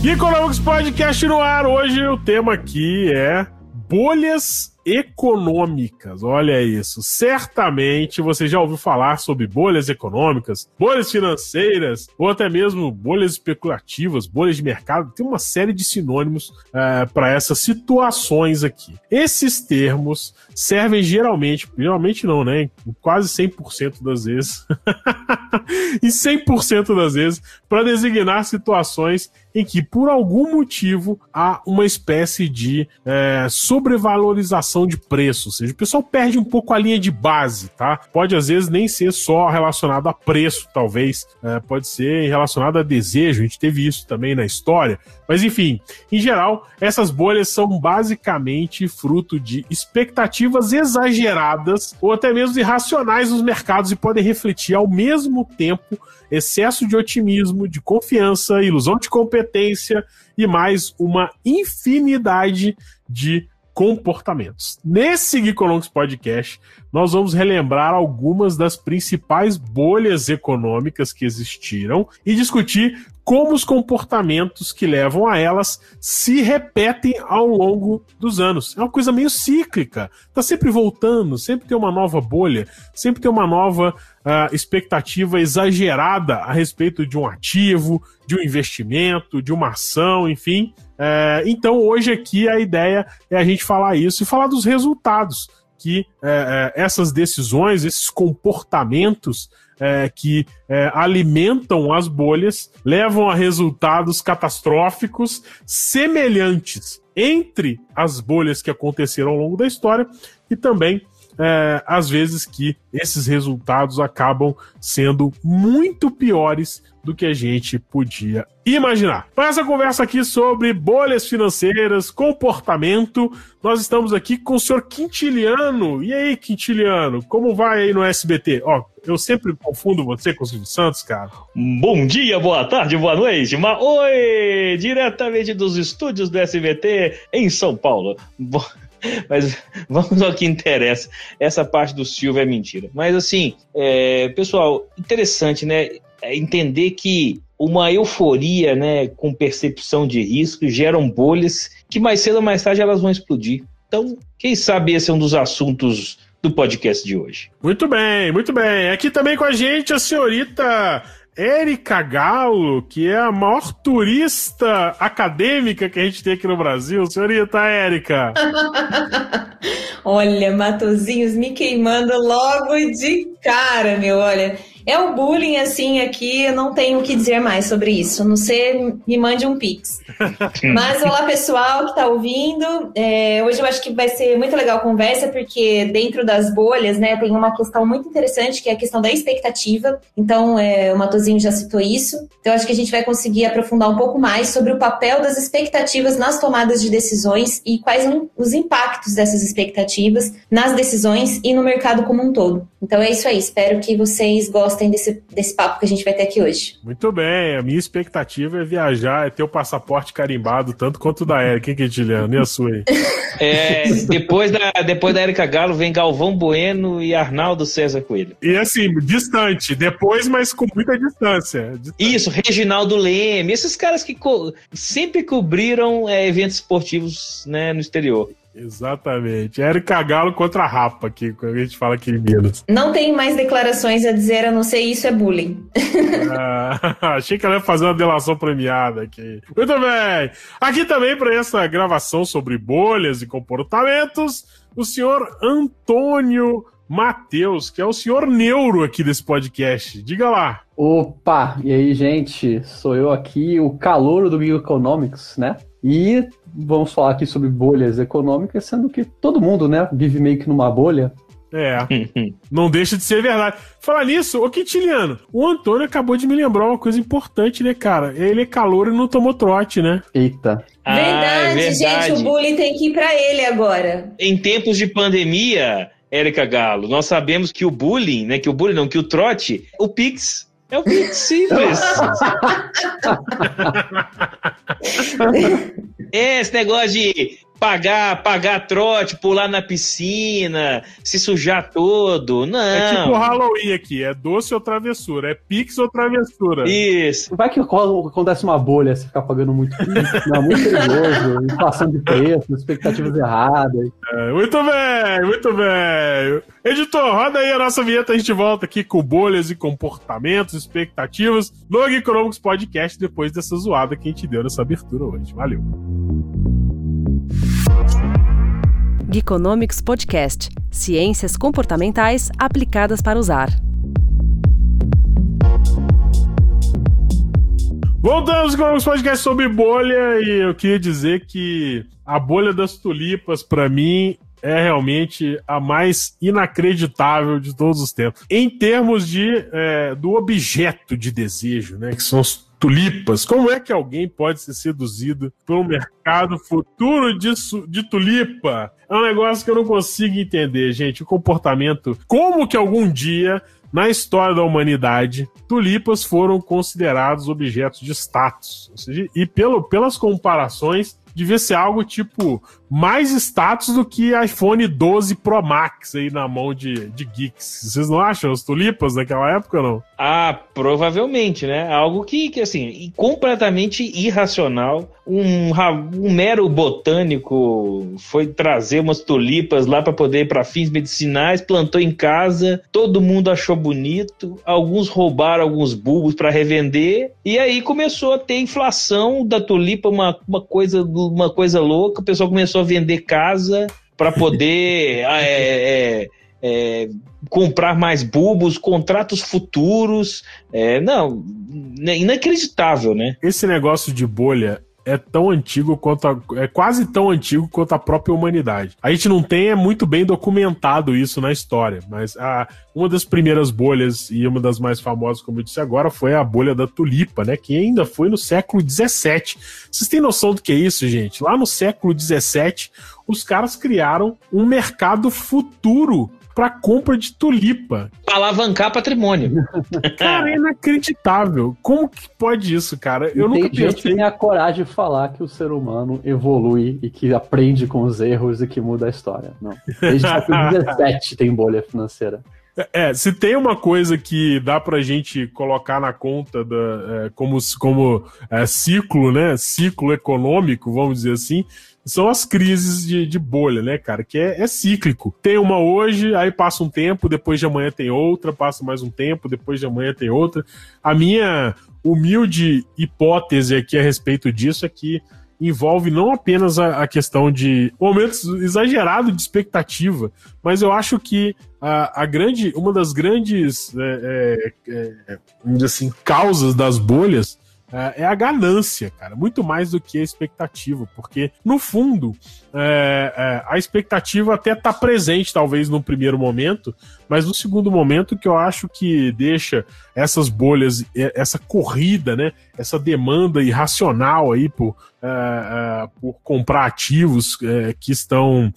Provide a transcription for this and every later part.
Geekonomics Podcast no ar. Hoje o tema aqui é bolhas econômicas. Olha isso. Certamente você já ouviu falar sobre bolhas econômicas, bolhas financeiras, ou até mesmo bolhas especulativas, bolhas de mercado. Tem uma série de sinônimos é, para essas situações aqui. Esses termos servem geralmente, geralmente não, né? Quase 100% das vezes, e 100% das vezes, para designar situações em que, por algum motivo, há uma espécie de é, sobrevalorização de preço, ou seja, o pessoal perde um pouco a linha de base, tá? Pode às vezes nem ser só relacionado a preço, talvez, é, pode ser relacionado a desejo, a gente teve isso também na história, mas enfim, em geral, essas bolhas são basicamente fruto de expectativas exageradas ou até mesmo irracionais nos mercados e podem refletir ao mesmo tempo excesso de otimismo, de confiança, ilusão de competência e mais uma infinidade de comportamentos. Nesse Geekonomics Podcast, nós vamos relembrar algumas das principais bolhas econômicas que existiram e discutir como os comportamentos que levam a elas se repetem ao longo dos anos. É uma coisa meio cíclica, tá sempre voltando, sempre tem uma nova bolha, sempre tem uma nova uh, expectativa exagerada a respeito de um ativo, de um investimento, de uma ação, enfim. É, então, hoje aqui a ideia é a gente falar isso e falar dos resultados que é, é, essas decisões, esses comportamentos é, que é, alimentam as bolhas levam a resultados catastróficos semelhantes entre as bolhas que aconteceram ao longo da história e também é, às vezes que esses resultados acabam sendo muito piores do que a gente podia imaginar. Para essa conversa aqui sobre bolhas financeiras, comportamento, nós estamos aqui com o senhor Quintiliano. E aí, Quintiliano, como vai aí no SBT? Ó, eu sempre confundo você com o Silvio Santos, cara. Bom dia, boa tarde, boa noite. Mas oi, diretamente dos estúdios do SBT em São Paulo. Bo... Mas vamos ao que interessa. Essa parte do Silvio é mentira. Mas assim, é, pessoal, interessante, né? É entender que uma euforia, né, com percepção de risco, geram bolhas que mais cedo ou mais tarde elas vão explodir. Então, quem sabe esse é um dos assuntos do podcast de hoje. Muito bem, muito bem. Aqui também com a gente a senhorita Érica Galo, que é a maior turista acadêmica que a gente tem aqui no Brasil. Senhorita Érica. olha, Matozinhos me queimando logo de cara, meu. Olha, é o bullying, assim, aqui, eu não tenho o que dizer mais sobre isso. Não sei, me mande um pix. Mas olá, pessoal que está ouvindo. É, hoje eu acho que vai ser muito legal a conversa, porque dentro das bolhas, né, tem uma questão muito interessante, que é a questão da expectativa. Então, é, o Matozinho já citou isso. Então, eu acho que a gente vai conseguir aprofundar um pouco mais sobre o papel das expectativas nas tomadas de decisões e quais os impactos dessas expectativas nas decisões e no mercado como um todo. Então, é isso aí. Espero que vocês gostem gostem desse, desse papo que a gente vai ter aqui hoje. Muito bem, a minha expectativa é viajar, é ter o passaporte carimbado, tanto quanto o da Erika, hein, Quintiliano? E a sua aí? É, depois da, depois da Erika Galo vem Galvão Bueno e Arnaldo César Coelho. E assim, distante, depois, mas com muita distância. distância. Isso, Reginaldo Leme, esses caras que co sempre cobriram é, eventos esportivos né, no exterior. Exatamente. Érica Galo contra a Rapa, aqui, quando a gente fala aqui em Minas. Não tem mais declarações a dizer, a não ser isso é bullying. Ah, achei que ela ia fazer uma delação premiada aqui. Muito bem. Aqui também para essa gravação sobre bolhas e comportamentos, o senhor Antônio Matheus, que é o senhor neuro aqui desse podcast. Diga lá. Opa, e aí, gente? Sou eu aqui, o calor do Economics, né? E vamos falar aqui sobre bolhas econômicas, sendo que todo mundo, né, vive meio que numa bolha. É. não deixa de ser verdade. Falar nisso, ô Quintiliano, o Antônio acabou de me lembrar uma coisa importante, né, cara? Ele é calor e não tomou trote, né? Eita. Ah, verdade, é verdade. gente, o bullying tem que ir pra ele agora. Em tempos de pandemia, Érica Galo, nós sabemos que o bullying, né? Que o bullying não, que o trote, o Pix. É o Pix simples. Esse negócio de pagar, pagar trote, pular na piscina, se sujar todo. Não. É tipo Halloween aqui, é doce ou travessura, é pix ou travessura. Isso. Vai que acontece uma bolha, você ficar pagando muito isso, né? muito perigoso, inflação de preço, expectativas erradas. É, muito bem, muito bem. Editor, roda aí a nossa vinheta, a gente volta aqui com bolhas e comportamentos, expectativas no Economics Podcast depois dessa zoada que a gente deu nessa abertura hoje. Valeu. Geekonomics Podcast Ciências comportamentais aplicadas para usar. Voltamos com o podcast sobre bolha e eu queria dizer que a bolha das tulipas, para mim, é realmente a mais inacreditável de todos os tempos. Em termos de é, do objeto de desejo, né? Que são os tulipas. Como é que alguém pode ser seduzido pelo mercado futuro de, de tulipa? É um negócio que eu não consigo entender, gente. O comportamento. Como que algum dia na história da humanidade, tulipas foram considerados objetos de status. Seja, e pelo, pelas comparações, devia ser algo tipo mais status do que iPhone 12 Pro Max aí na mão de, de geeks. Vocês não acham as tulipas naquela época, não? Ah, provavelmente, né? Algo que, que assim, completamente irracional. Um, um mero botânico foi trazer umas tulipas lá para poder para fins medicinais, plantou em casa, todo mundo achou bonito, alguns roubaram alguns bulbos para revender e aí começou a ter inflação da tulipa, uma, uma coisa uma coisa louca. O pessoal começou a vender casa para poder é, é, é, comprar mais bulbos, contratos futuros. É, não, inacreditável, né? Esse negócio de bolha é tão antigo quanto a, é quase tão antigo quanto a própria humanidade. A gente não tem é muito bem documentado isso na história, mas a, uma das primeiras bolhas e uma das mais famosas, como eu disse agora, foi a bolha da tulipa, né? Que ainda foi no século XVII. Vocês têm noção do que é isso, gente? Lá no século XVII, os caras criaram um mercado futuro para compra de tulipa. Pra alavancar patrimônio. cara, é inacreditável. Como que pode isso, cara? Eu tem nunca gente pensei. tem a coragem de falar que o ser humano evolui e que aprende com os erros e que muda a história. Não. Desde o século 17 tem bolha financeira. É, se tem uma coisa que dá pra gente colocar na conta da, é, como, como é, ciclo, né? Ciclo econômico, vamos dizer assim, são as crises de, de bolha, né, cara? Que é, é, cíclico. Tem uma hoje, aí passa um tempo, depois de amanhã tem outra, passa mais um tempo, depois de amanhã tem outra. A minha humilde hipótese aqui a respeito disso é que envolve não apenas a, a questão de momentos exagerados de expectativa, mas eu acho que a, a grande, uma das grandes é, é, é, assim, causas das bolhas é, é a ganância, cara, muito mais do que a expectativa, porque no fundo é, é, a expectativa até tá presente, talvez no primeiro momento, mas no segundo momento que eu acho que deixa essas bolhas, essa corrida, né, essa demanda irracional aí por, é, é, por comprar ativos é, que estão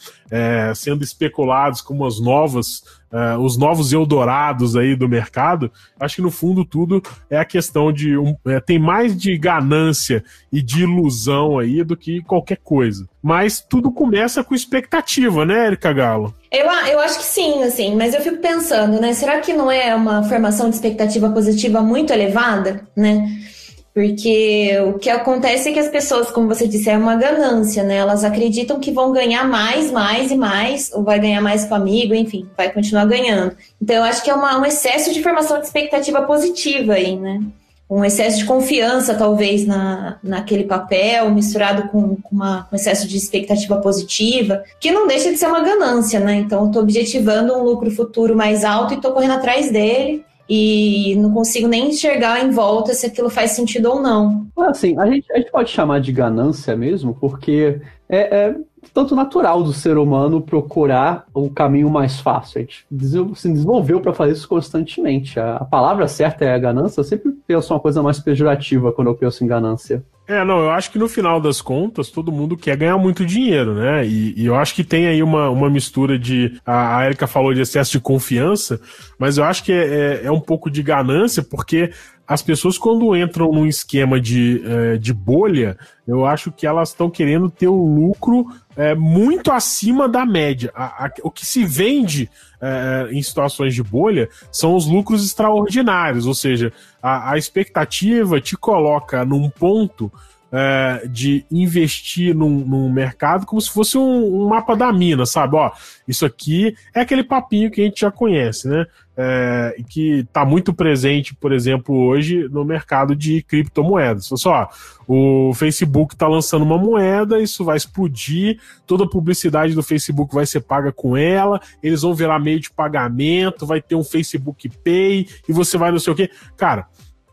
sendo especulados como as novas Uh, os novos Eldorados aí do mercado, acho que no fundo tudo é a questão de. Um, tem mais de ganância e de ilusão aí do que qualquer coisa. Mas tudo começa com expectativa, né, Erika Galo? Eu, eu acho que sim, assim, mas eu fico pensando, né? Será que não é uma formação de expectativa positiva muito elevada, né? Porque o que acontece é que as pessoas, como você disse, é uma ganância, né? Elas acreditam que vão ganhar mais, mais e mais, ou vai ganhar mais com amigo, enfim, vai continuar ganhando. Então, eu acho que é uma, um excesso de formação de expectativa positiva aí, né? Um excesso de confiança, talvez, na, naquele papel, misturado com, com uma, um excesso de expectativa positiva, que não deixa de ser uma ganância, né? Então, eu tô objetivando um lucro futuro mais alto e tô correndo atrás dele e não consigo nem enxergar em volta se aquilo faz sentido ou não. Assim, a gente, a gente pode chamar de ganância mesmo, porque é, é, tanto natural do ser humano procurar o caminho mais fácil. A gente se desenvolveu para fazer isso constantemente. A, palavra certa é ganância. Eu sempre penso uma coisa mais pejorativa quando eu penso em ganância. É, não, eu acho que no final das contas todo mundo quer ganhar muito dinheiro, né? E, e eu acho que tem aí uma, uma mistura de. A, a Erika falou de excesso de confiança, mas eu acho que é, é, é um pouco de ganância, porque as pessoas, quando entram num esquema de, é, de bolha, eu acho que elas estão querendo ter um lucro é, muito acima da média. A, a, o que se vende é, em situações de bolha são os lucros extraordinários, ou seja, a, a expectativa te coloca num ponto é, de investir num, num, mercado como se fosse um, um, mapa da mina, sabe? Ó, isso aqui é aquele papinho que a gente já conhece, né? É, e que está muito presente, por exemplo, hoje no mercado de criptomoedas. Só, o Facebook está lançando uma moeda, isso vai explodir, toda a publicidade do Facebook vai ser paga com ela, eles vão virar meio de pagamento, vai ter um Facebook Pay e você vai não sei o quê. Cara,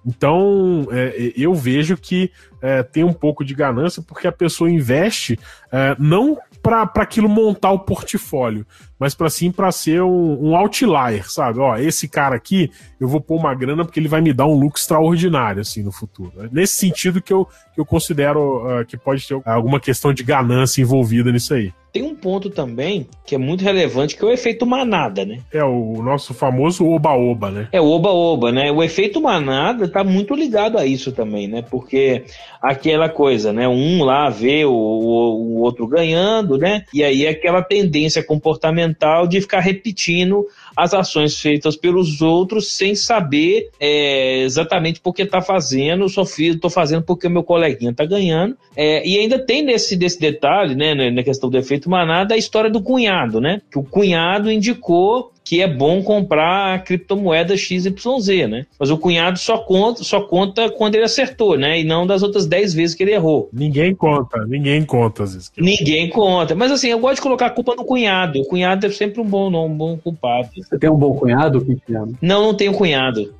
então, é, eu vejo que é, tem um pouco de ganância porque a pessoa investe é, não para aquilo montar o portfólio, mas para sim para ser um, um, outlier, sabe? Ó, esse cara aqui, eu vou pôr uma grana porque ele vai me dar um lucro extraordinário assim no futuro. É nesse sentido que eu, que eu considero uh, que pode ter alguma questão de ganância envolvida nisso aí. Tem um ponto também que é muito relevante, que é o efeito manada, né? É o nosso famoso oba-oba, né? É o oba-oba, né? O efeito manada tá muito ligado a isso também, né? Porque aquela coisa, né? Um lá vê o, o, o outro ganhando, né? E aí aquela tendência comportamental de ficar repetindo as ações feitas pelos outros sem saber é, exatamente por que está fazendo, só estou fazendo porque o meu coleguinha está ganhando. É, e ainda tem nesse desse detalhe, né, na questão do efeito manada, a história do cunhado, né? Que o cunhado indicou que é bom comprar criptomoeda XYZ, né? Mas o cunhado só conta, só conta quando ele acertou, né? E não das outras 10 vezes que ele errou. Ninguém conta, ninguém conta às vezes. Ninguém conta. Mas assim, eu gosto de colocar a culpa no cunhado. O cunhado é sempre um bom, não, um bom culpado. Você tem um bom cunhado, Cristiano? Não, não tenho cunhado.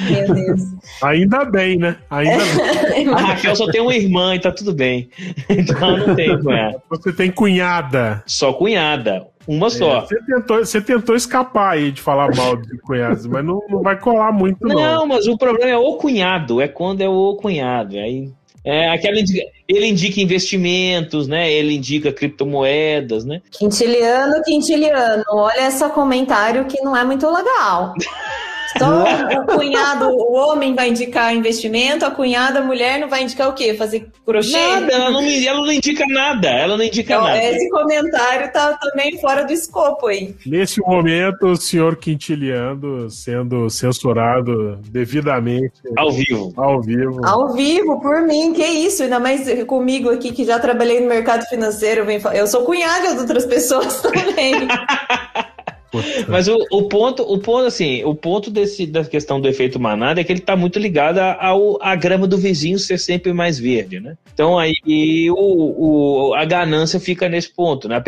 Meu Deus. Ainda bem, né? Ainda bem. A Raquel só tem uma irmã e tá tudo bem. Então não tem cunhado. Você tem cunhada. Só cunhada. Uma é, só. Você tentou, você tentou escapar aí de falar mal de cunhados, mas não, não vai colar muito, não. Não, mas o problema é o cunhado, é quando é o cunhado. Aí é, aquela indica, ele indica investimentos, né? Ele indica criptomoedas, né? Quintiliano, quintiliano, olha esse comentário que não é muito legal. Só o cunhado, o homem vai indicar investimento, a cunhada, a mulher, não vai indicar o quê? Fazer crochê? Nada, ela não, ela não indica nada. Ela não indica então, nada. Esse comentário tá também fora do escopo aí. Nesse momento, o senhor Quintiliano sendo censurado devidamente. Ao vivo. Ao vivo. Ao vivo, por mim, que isso. Ainda mais comigo aqui, que já trabalhei no mercado financeiro. Eu sou cunhada de outras pessoas também. Mas o, o, ponto, o ponto, assim, o ponto desse, da questão do efeito manada é que ele está muito ligado ao, à grama do vizinho ser sempre mais verde, né? Então aí o, o, a ganância fica nesse ponto, né?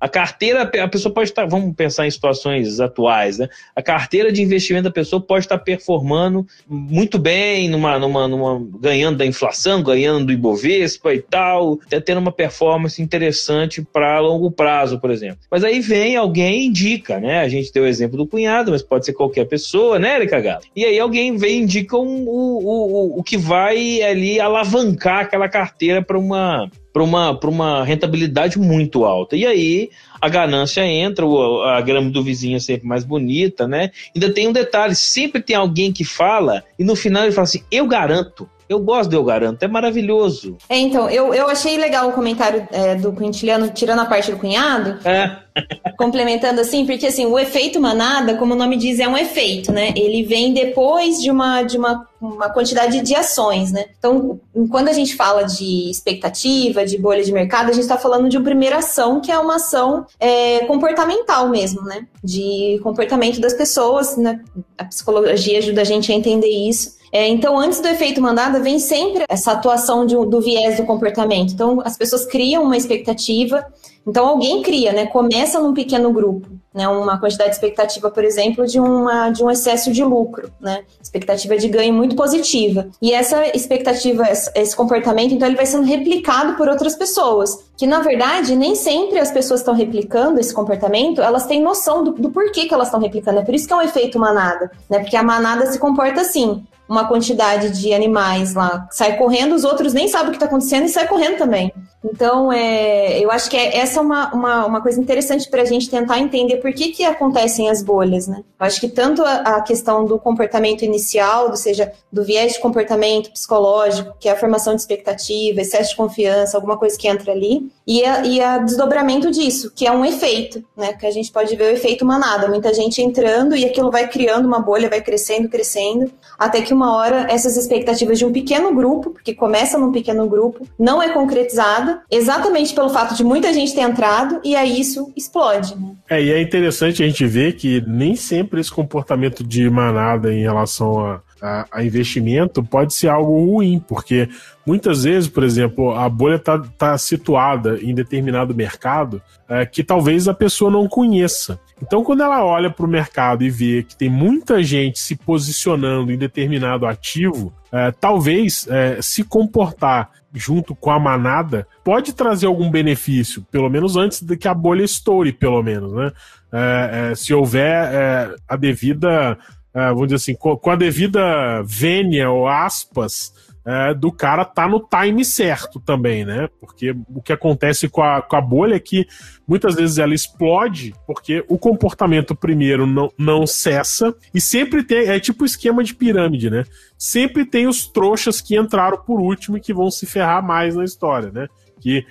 A carteira, a pessoa pode estar, vamos pensar em situações atuais, né? A carteira de investimento da pessoa pode estar performando muito bem, numa, numa, numa ganhando da inflação, ganhando do Ibovespa e tal, até tendo uma performance interessante para longo prazo, por exemplo. Mas aí vem alguém e indica né? A gente deu o exemplo do cunhado, mas pode ser qualquer pessoa, né, Erika Galo? E aí alguém vem e indica um, o, o, o que vai ali alavancar aquela carteira para uma para uma, uma rentabilidade muito alta. E aí a ganância entra, a grama do vizinho é sempre mais bonita, né? Ainda tem um detalhe: sempre tem alguém que fala e no final ele fala assim: eu garanto. Eu gosto do Eu Garanto, é maravilhoso. É, então, eu, eu achei legal o comentário é, do Quintiliano, tirando a parte do cunhado. É. complementando assim, porque assim, o efeito manada, como o nome diz, é um efeito, né? Ele vem depois de uma, de uma, uma quantidade de ações, né? Então, quando a gente fala de expectativa, de bolha de mercado, a gente está falando de uma primeira ação, que é uma ação é, comportamental mesmo, né? De comportamento das pessoas, né? A psicologia ajuda a gente a entender isso. É, então, antes do efeito manada, vem sempre essa atuação de, do viés do comportamento. Então, as pessoas criam uma expectativa. Então, alguém cria, né? Começa num pequeno grupo, né? Uma quantidade de expectativa, por exemplo, de, uma, de um excesso de lucro, né? Expectativa de ganho muito positiva. E essa expectativa, esse comportamento, então, ele vai sendo replicado por outras pessoas. Que, na verdade, nem sempre as pessoas estão replicando esse comportamento, elas têm noção do, do porquê que elas estão replicando. É por isso que é um efeito manada, né? Porque a manada se comporta assim uma quantidade de animais lá sai correndo, os outros nem sabem o que está acontecendo e sai correndo também. Então, é, eu acho que é, essa é uma, uma, uma coisa interessante para a gente tentar entender por que, que acontecem as bolhas, né? Eu acho que tanto a, a, questão do comportamento inicial, ou seja, do viés de comportamento psicológico, que é a formação de expectativa, excesso de confiança, alguma coisa que entra ali, e a, e a desdobramento disso, que é um efeito, né? Que a gente pode ver o efeito manada, muita gente entrando e aquilo vai criando uma bolha, vai crescendo, crescendo, até que uma hora essas expectativas de um pequeno grupo, porque começa num pequeno grupo, não é concretizada, exatamente pelo fato de muita gente ter entrado, e aí isso explode. Né? É, e é interessante a gente ver que nem sempre esse comportamento de manada em relação a, a, a investimento pode ser algo ruim, porque muitas vezes, por exemplo, a bolha está tá situada em determinado mercado é, que talvez a pessoa não conheça. Então, quando ela olha para o mercado e vê que tem muita gente se posicionando em determinado ativo, é, talvez é, se comportar junto com a manada pode trazer algum benefício, pelo menos antes de que a bolha estoure, pelo menos, né? É, é se houver é, a devida, é, vamos dizer assim, com, com a devida vênia ou aspas é, do cara tá no time certo também, né? Porque o que acontece com a, com a bolha é que muitas vezes ela explode porque o comportamento primeiro não, não cessa e sempre tem, é tipo esquema de pirâmide, né? Sempre tem os trouxas que entraram por último e que vão se ferrar mais na história, né? Que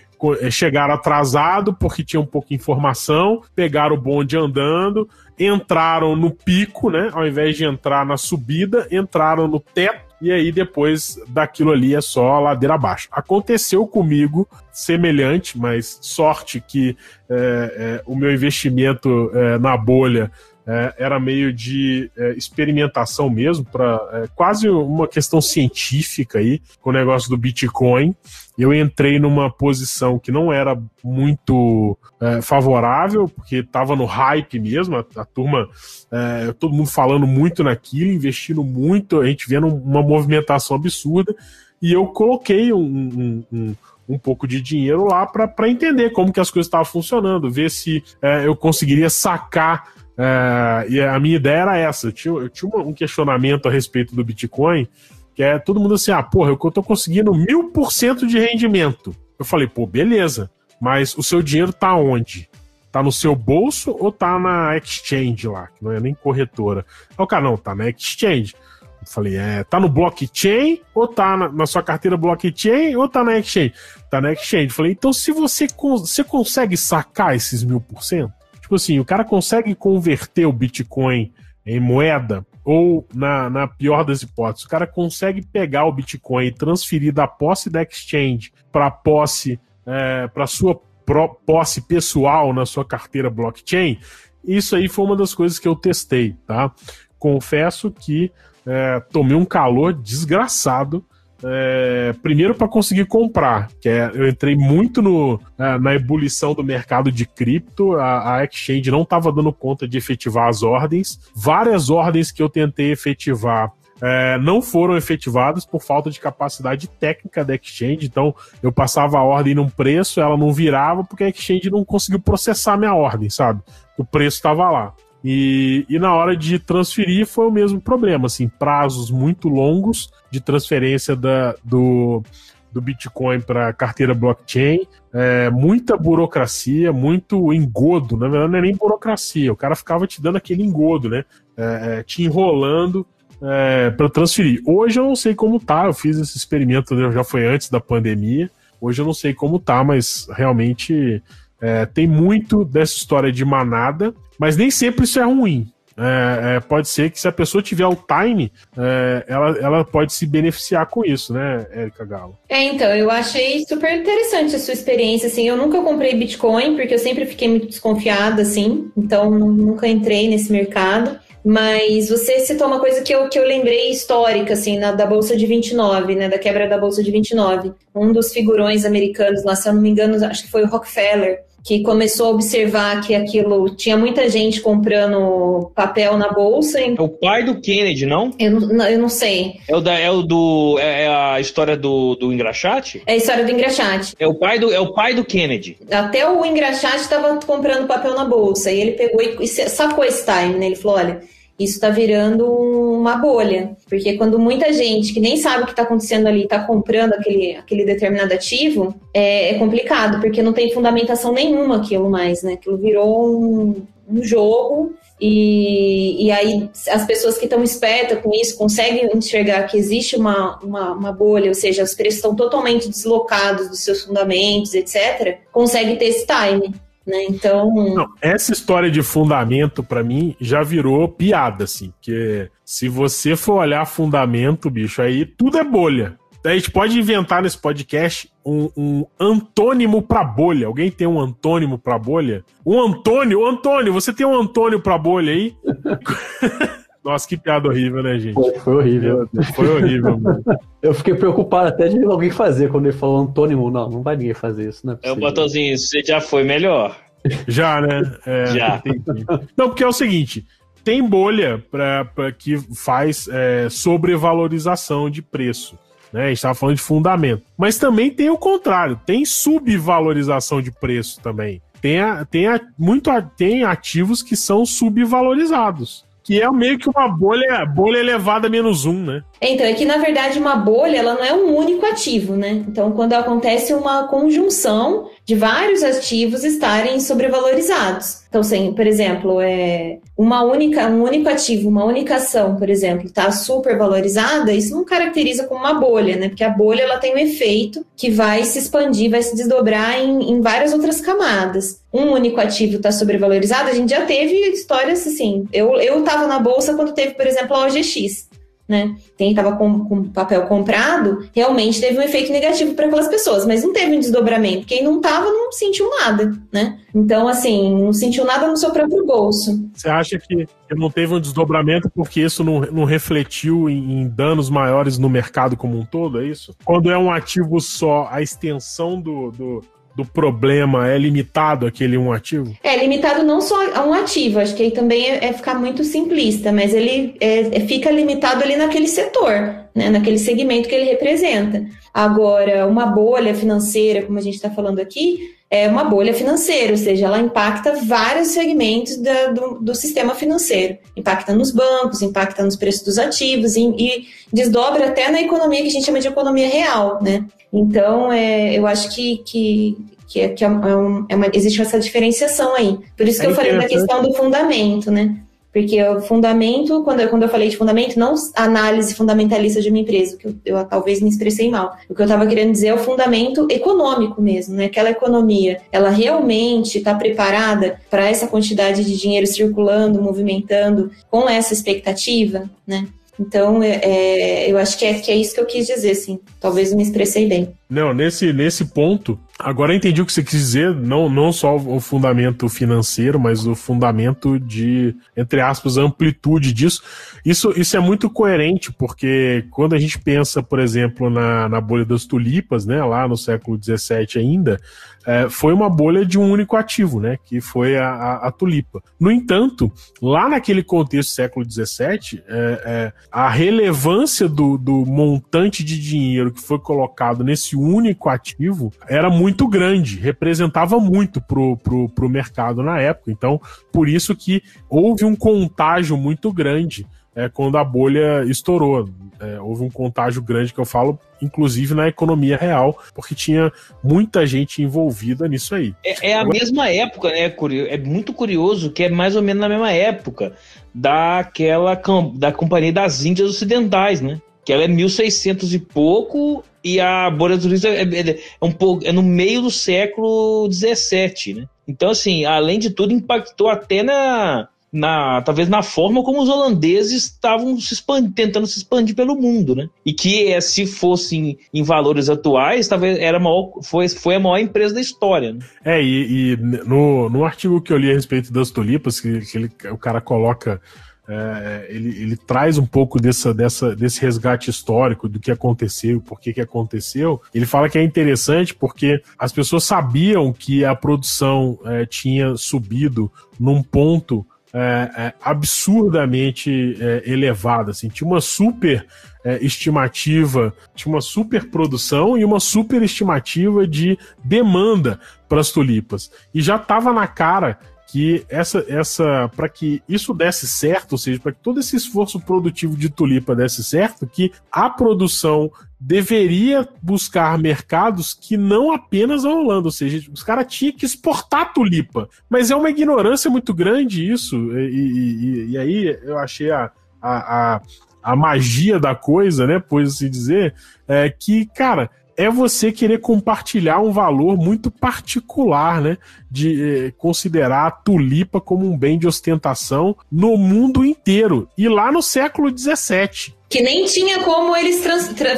chegaram atrasado porque tinham pouca informação, pegaram o bonde andando, entraram no pico, né? Ao invés de entrar na subida, entraram no teto e aí depois daquilo ali é só ladeira abaixo. Aconteceu comigo semelhante, mas sorte que é, é, o meu investimento é, na bolha é, era meio de é, experimentação mesmo, para é, quase uma questão científica aí, com o negócio do Bitcoin. Eu entrei numa posição que não era muito é, favorável, porque estava no hype mesmo, a, a turma, é, todo mundo falando muito naquilo, investindo muito, a gente vendo uma movimentação absurda, e eu coloquei um, um, um um pouco de dinheiro lá para entender como que as coisas estavam funcionando, ver se é, eu conseguiria sacar é, e a minha ideia era essa. Eu tinha, eu tinha um questionamento a respeito do Bitcoin, que é todo mundo assim: ah, porra, eu tô conseguindo mil por cento de rendimento. Eu falei, pô, beleza, mas o seu dinheiro tá onde? Tá no seu bolso ou tá na exchange lá, que não é nem corretora? Aí o cara, não, tá na exchange. Eu falei, é, tá no blockchain ou tá na, na, sua carteira blockchain ou tá na exchange? Tá na exchange. Eu falei, então se você, você consegue sacar esses mil por cento? Tipo assim, o cara consegue converter o Bitcoin em moeda, ou na, na pior das hipóteses, o cara consegue pegar o Bitcoin e transferir da posse da exchange para posse, é, para sua posse pessoal na sua carteira blockchain. Isso aí foi uma das coisas que eu testei, tá? Confesso que é, tomei um calor desgraçado é, primeiro para conseguir comprar, que é, eu entrei muito no, é, na ebulição do mercado de cripto, a, a exchange não estava dando conta de efetivar as ordens, várias ordens que eu tentei efetivar é, não foram efetivadas por falta de capacidade técnica da exchange. Então, eu passava a ordem num preço, ela não virava porque a exchange não conseguiu processar minha ordem, sabe? O preço estava lá. E, e na hora de transferir foi o mesmo problema, assim, prazos muito longos de transferência da, do, do Bitcoin para carteira blockchain, é, muita burocracia, muito engodo. Na verdade, não é nem burocracia, o cara ficava te dando aquele engodo, né? É, é, te enrolando é, para transferir. Hoje eu não sei como tá, eu fiz esse experimento, né, já foi antes da pandemia. Hoje eu não sei como tá, mas realmente é, tem muito dessa história de manada, mas nem sempre isso é ruim. é, é, pode ser que se a pessoa tiver o time, é, ela, ela pode se beneficiar com isso, né, Érica Galo? É, então, eu achei super interessante a sua experiência, assim, eu nunca comprei Bitcoin, porque eu sempre fiquei muito desconfiada, assim, então nunca entrei nesse mercado. Mas você citou uma coisa que eu, que eu lembrei histórica, assim, na, da Bolsa de 29, né? Da quebra da Bolsa de 29. Um dos figurões americanos lá, se eu não me engano, acho que foi o Rockefeller, que começou a observar que aquilo tinha muita gente comprando papel na bolsa. É o pai do Kennedy, não? Eu não, eu não sei. É o, da, é o do. É, é a história do, do engraxate? É a história do engraxate. É o pai do, é o pai do Kennedy. Até o engraxate estava comprando papel na bolsa. E ele pegou e, e sacou esse time, né? Ele falou: olha isso está virando uma bolha, porque quando muita gente que nem sabe o que está acontecendo ali está comprando aquele, aquele determinado ativo, é, é, complicado, porque não tem fundamentação nenhuma aquilo mais, né? Aquilo virou um, um jogo e, e aí as pessoas que estão espertas com isso conseguem enxergar que existe uma, uma, uma, bolha, ou seja, os preços estão totalmente deslocados dos seus fundamentos, etc., conseguem ter esse time. Né? Então. Não, essa história de fundamento, para mim, já virou piada, assim. Porque se você for olhar fundamento, bicho, aí tudo é bolha. A gente pode inventar nesse podcast um, um antônimo para bolha. Alguém tem um antônimo para bolha? Um Antônio, Antônio, você tem um Antônio para bolha aí? Nossa, que piada horrível, né, gente? Foi, foi horrível. Foi horrível, mano. Eu fiquei preocupado até de alguém fazer quando ele falou antônimo. Não, não vai ninguém fazer isso, né? É, o botãozinho, você já foi melhor. Já, né? É, já. Entendi. Não, porque é o seguinte: tem bolha pra, pra que faz é, sobrevalorização de preço. Né? A gente estava falando de fundamento. Mas também tem o contrário, tem subvalorização de preço também. Tem, a, tem, a, muito, tem ativos que são subvalorizados que é meio que uma bolha, bolha elevada menos um, né? Então, é que na verdade uma bolha ela não é um único ativo, né? Então, quando acontece uma conjunção de vários ativos estarem sobrevalorizados. Então, assim, por exemplo, é uma única, um único ativo, uma única ação, por exemplo, está supervalorizada, isso não caracteriza como uma bolha, né? Porque a bolha ela tem um efeito que vai se expandir, vai se desdobrar em, em várias outras camadas. Um único ativo está sobrevalorizado, a gente já teve histórias assim. Eu estava na bolsa quando teve, por exemplo, a OGX né? Quem estava com, papel comprado realmente teve um efeito negativo para aquelas pessoas, mas não teve um desdobramento. Quem não estava não sentiu nada, né? Então, assim, não sentiu nada no seu próprio bolso. Você acha que não teve um desdobramento porque isso não, não refletiu em, em danos maiores no mercado como um todo, é isso? Quando é um ativo só, a extensão do, do do problema é limitado aquele um ativo? É limitado não só a um ativo, acho que aí também é, é ficar muito simplista, mas ele é, é, fica limitado ali naquele setor, né, naquele segmento que ele representa. Agora, uma bolha financeira, como a gente está falando aqui, é uma bolha financeira, ou seja, ela impacta vários segmentos da, do, do, sistema financeiro. Impacta nos bancos, impacta nos preços dos ativos e, e, desdobra até na economia que a gente chama de economia real, né? Então, é, eu acho que, que, que, é, que é, um, é uma, existe essa diferenciação aí. Por isso que é eu falei da questão do fundamento, né? Porque o fundamento, quando eu, quando eu falei de fundamento, não análise fundamentalista de uma empresa, que eu, eu talvez me expressei mal. O que eu estava querendo dizer é o fundamento econômico mesmo, né? Aquela economia, ela realmente está preparada para essa quantidade de dinheiro circulando, movimentando, com essa expectativa, né? Então, é, é, eu acho que é, que é isso que eu quis dizer, assim. Talvez eu me expressei bem. Não, nesse, nesse ponto, agora entendi o que você quis dizer, não, não só o fundamento financeiro, mas o fundamento de, entre aspas, amplitude disso. Isso, isso é muito coerente, porque quando a gente pensa, por exemplo, na, na bolha das tulipas, né, lá no século XVII ainda, é, foi uma bolha de um único ativo, né, que foi a, a, a tulipa. No entanto, lá naquele contexto século XVII, é, é, a relevância do, do montante de dinheiro que foi colocado nesse único ativo era muito grande, representava muito pro, pro, pro mercado na época. Então, por isso que houve um contágio muito grande é, quando a bolha estourou. É, houve um contágio grande que eu falo, inclusive na economia real, porque tinha muita gente envolvida nisso aí. É, é a Agora... mesma época, né? É muito curioso que é mais ou menos na mesma época daquela da Companhia das Índias Ocidentais, né? Que ela é 1600 e pouco e a bolha dos é, é, é, um pouco é no meio do século 17, né? Então assim, além de tudo impactou até na na talvez na forma como os holandeses estavam se tentando se expandir pelo mundo, né? E que eh, se fossem em valores atuais, talvez era a maior, foi, foi a maior empresa da história. Né? É, e, e, no, no artigo que eu li a respeito das tulipas, que, que ele, o cara coloca é, ele, ele, traz um pouco dessa, dessa, desse resgate histórico do que aconteceu, por que, que aconteceu. Ele fala que é interessante porque as pessoas sabiam que a produção é, tinha subido num ponto é, é absurdamente é, elevado. Assim, tinha uma super é, estimativa, tinha uma super produção e uma super estimativa de demanda para as tulipas. E já estava na cara que essa, essa para que isso desse certo, ou seja, para que todo esse esforço produtivo de tulipa desse certo, que a produção deveria buscar mercados que não apenas a Holanda, ou seja, os caras tinham que exportar tulipa. Mas é uma ignorância muito grande isso, e, e, e aí eu achei a, a, a, a, magia da coisa, né, por assim dizer, é que, cara, é você querer compartilhar um valor muito particular, né? De eh, considerar a tulipa como um bem de ostentação no mundo inteiro. E lá no século XVII. Que nem tinha como eles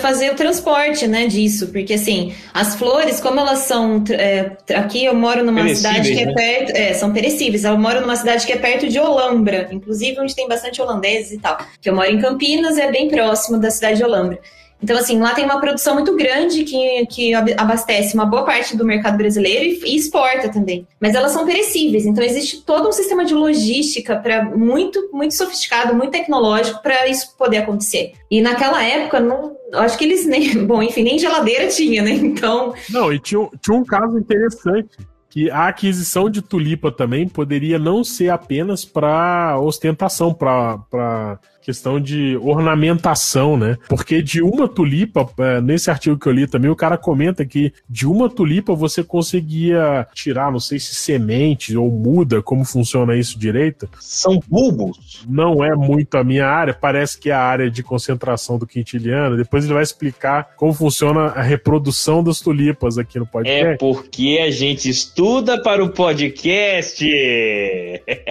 fazer o transporte, né, disso, porque assim, as flores, como elas são. É, aqui eu moro numa cidade que é né? perto. É, são perecíveis. Eu moro numa cidade que é perto de Olambra, inclusive onde tem bastante holandeses e tal. Que eu moro em Campinas, é bem próximo da cidade de Olambra. Então, assim, lá tem uma produção muito grande que, que abastece uma boa parte do mercado brasileiro e, e exporta também. Mas elas são perecíveis, então existe todo um sistema de logística para muito, muito sofisticado, muito tecnológico para isso poder acontecer. E naquela época, não, acho que eles nem. Bom, enfim, nem geladeira tinha, né? Então. Não, e tinha, tinha um caso interessante que a aquisição de tulipa também poderia não ser apenas para ostentação, para questão de ornamentação, né? Porque de uma tulipa, é, nesse artigo que eu li também, o cara comenta que de uma tulipa você conseguia tirar, não sei se semente ou muda, como funciona isso direito. São bulbos. Não é muito a minha área, parece que é a área de concentração do quintiliano. Depois ele vai explicar como funciona a reprodução das tulipas aqui no podcast. É porque a gente estuda para o podcast.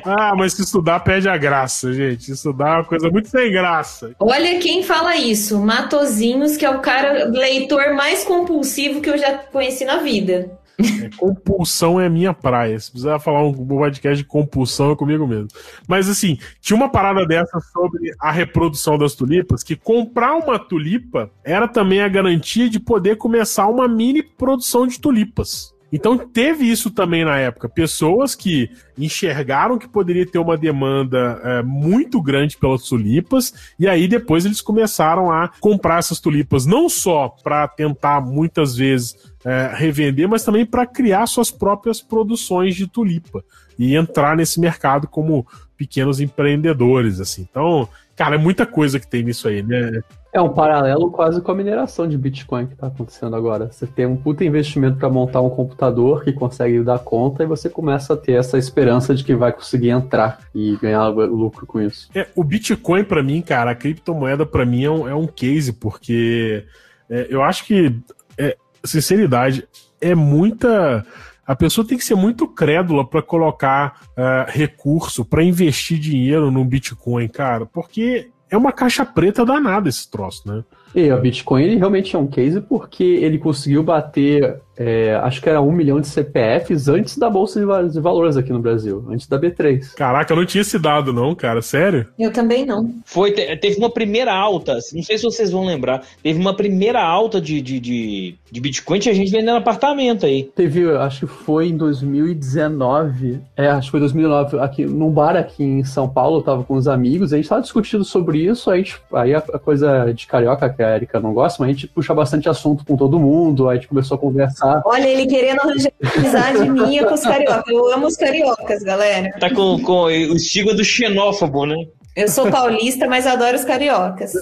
ah, mas se estudar perde a graça, gente. Estudar é uma coisa muito muito sem graça. Olha quem fala isso, Matozinhos, que é o cara leitor mais compulsivo que eu já conheci na vida. É, compulsão é minha praia. Se precisar falar um podcast de compulsão, é comigo mesmo. Mas assim, tinha uma parada dessa sobre a reprodução das tulipas, que comprar uma tulipa era também a garantia de poder começar uma mini produção de tulipas. Então teve isso também na época. Pessoas que enxergaram que poderia ter uma demanda é, muito grande pelas tulipas, e aí depois eles começaram a comprar essas tulipas, não só para tentar muitas vezes é, revender, mas também para criar suas próprias produções de tulipa e entrar nesse mercado como pequenos empreendedores. assim. Então, cara, é muita coisa que tem nisso aí, né? É um paralelo quase com a mineração de Bitcoin que está acontecendo agora. Você tem um puta investimento para montar um computador que consegue dar conta e você começa a ter essa esperança de que vai conseguir entrar e ganhar lucro com isso. É, o Bitcoin para mim, cara, a criptomoeda para mim é um, é um, case porque é, eu acho que, é, sinceridade, é muita a pessoa tem que ser muito crédula para colocar uh, recurso, para investir dinheiro no Bitcoin, cara, porque é uma caixa preta danada esse troço, né? E a Bitcoin ele realmente é um case porque ele conseguiu bater é, acho que era um milhão de CPFs antes da Bolsa de Valores aqui no Brasil, antes da B3. Caraca, eu não tinha esse dado, não, cara. Sério? Eu também não. Foi, teve uma primeira alta, não sei se vocês vão lembrar, teve uma primeira alta de, de, de, de Bitcoin, tinha gente vendendo apartamento aí. Teve, acho que foi em 2019, é, acho que foi 2009, aqui, num bar aqui em São Paulo, eu tava com uns amigos, a gente tava discutindo sobre isso, aí, aí a, a coisa de carioca, que a Erika não gosta, mas a gente puxa bastante assunto com todo mundo, aí a gente começou a conversar Olha, ele querendo arranjar amizade minha com os cariocas. Eu amo os cariocas, galera. Tá com, com o estigma do xenófobo, né? Eu sou paulista, mas adoro os cariocas.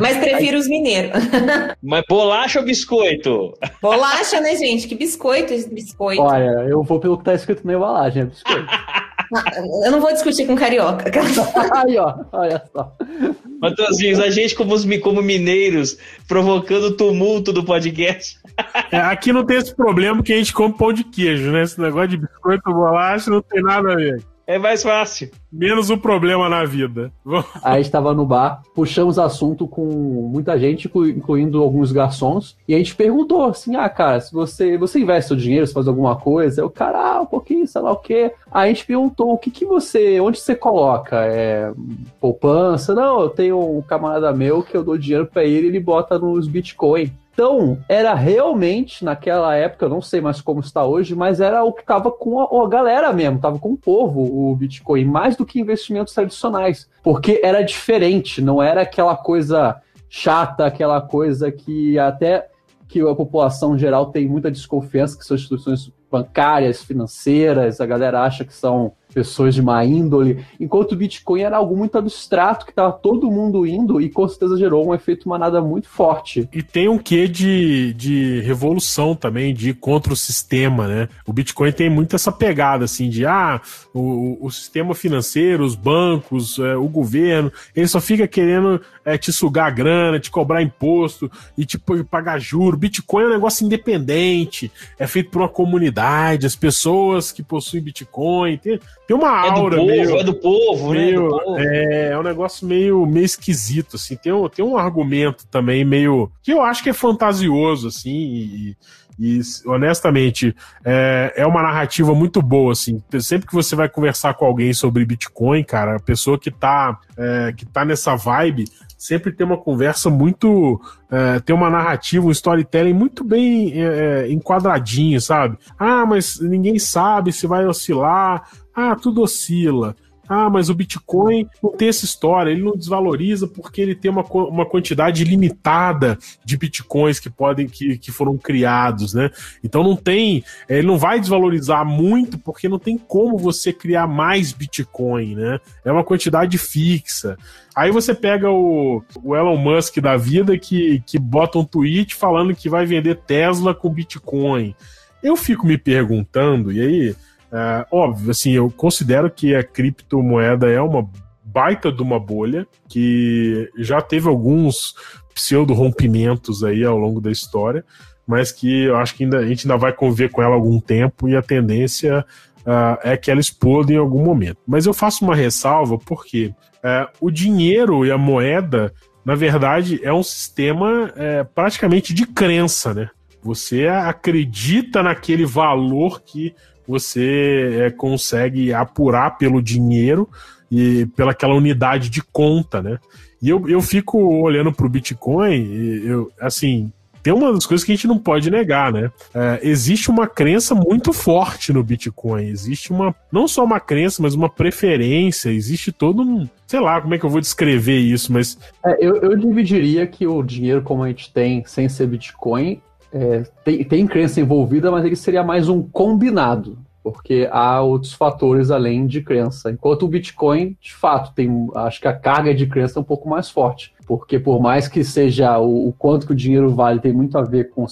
Mas prefiro os mineiros. Mas bolacha ou biscoito? Bolacha, né, gente? Que biscoito, biscoito. Olha, eu vou pelo que tá escrito na embalagem, é biscoito. Eu não vou discutir com carioca. Aí, ó, olha só. Matheusinhos, a gente como, como mineiros, provocando tumulto do podcast. É, aqui não tem esse problema que a gente come pão de queijo, né? Esse negócio de biscoito bolacha não tem nada a ver. É mais fácil. Menos o problema na vida. Aí a gente tava no bar, puxamos assunto com muita gente, incluindo alguns garçons, e a gente perguntou assim: ah, cara, se você, você investe seu dinheiro, você faz alguma coisa, o cara, ah, um pouquinho, sei lá o quê. Aí a gente perguntou o que, que você, onde você coloca? É poupança? Não, eu tenho um camarada meu que eu dou dinheiro para ele e ele bota nos Bitcoin. Então, era realmente, naquela época, não sei mais como está hoje, mas era o que estava com a, a, galera mesmo, estava com o povo, o Bitcoin, mais do que investimentos tradicionais. Porque era diferente, não era aquela coisa chata, aquela coisa que até que a população geral tem muita desconfiança que são instituições bancárias, financeiras, a galera acha que são pessoas de má índole, enquanto o Bitcoin era algo muito abstrato que estava todo mundo indo e com certeza gerou um efeito manada muito forte. E tem um quê de, de revolução também, de ir contra o sistema, né? O Bitcoin tem muito essa pegada, assim, de ah, o, o sistema financeiro, os bancos, é, o governo, ele só fica querendo é, te sugar grana, te cobrar imposto e te pagar juro. Bitcoin é um negócio independente, é feito por uma comunidade, as pessoas que possuem Bitcoin, tem, tem uma aura é do povo, meio, é do povo, meio, né? Do povo. É, é um negócio meio, meio esquisito, assim. Tem um, tem um argumento também meio que eu acho que é fantasioso, assim, e, e honestamente é, é uma narrativa muito boa, assim. Sempre que você vai conversar com alguém sobre Bitcoin, cara, a pessoa que tá, é, que tá nessa vibe sempre tem uma conversa muito. É, tem uma narrativa, um storytelling muito bem é, é, enquadradinho, sabe? Ah, mas ninguém sabe se vai oscilar. Ah, tudo oscila. Ah, mas o Bitcoin não tem essa história, ele não desvaloriza porque ele tem uma, uma quantidade limitada de Bitcoins que podem que, que foram criados, né? Então não tem, é, ele não vai desvalorizar muito porque não tem como você criar mais Bitcoin, né? É uma quantidade fixa. Aí você pega o, o, Elon Musk da vida que, que bota um tweet falando que vai vender Tesla com Bitcoin. Eu fico me perguntando, e aí é, óbvio, assim, eu considero que a criptomoeda é uma baita de uma bolha que já teve alguns pseudo-rompimentos aí ao longo da história, mas que eu acho que ainda, a gente ainda vai conviver com ela algum tempo e a tendência uh, é que ela exploda em algum momento. Mas eu faço uma ressalva porque uh, o dinheiro e a moeda, na verdade, é um sistema uh, praticamente de crença, né? Você acredita naquele valor que você é, consegue apurar pelo dinheiro e pelaquela unidade de conta, né? E eu, eu fico olhando pro Bitcoin, eu, assim, tem uma das coisas que a gente não pode negar, né? É, existe uma crença muito forte no Bitcoin. Existe uma, não só uma crença, mas uma preferência. Existe todo um, sei lá como é que eu vou descrever isso, mas. É, eu, eu dividiria que o dinheiro como a gente tem sem ser Bitcoin é, tem, tem crença envolvida, mas ele seria mais um combinado, porque há outros fatores além de crença. Enquanto o Bitcoin, de fato, tem, acho que a carga de crença é um pouco mais forte porque por mais que seja o, o, quanto que o dinheiro vale tem muito a ver com o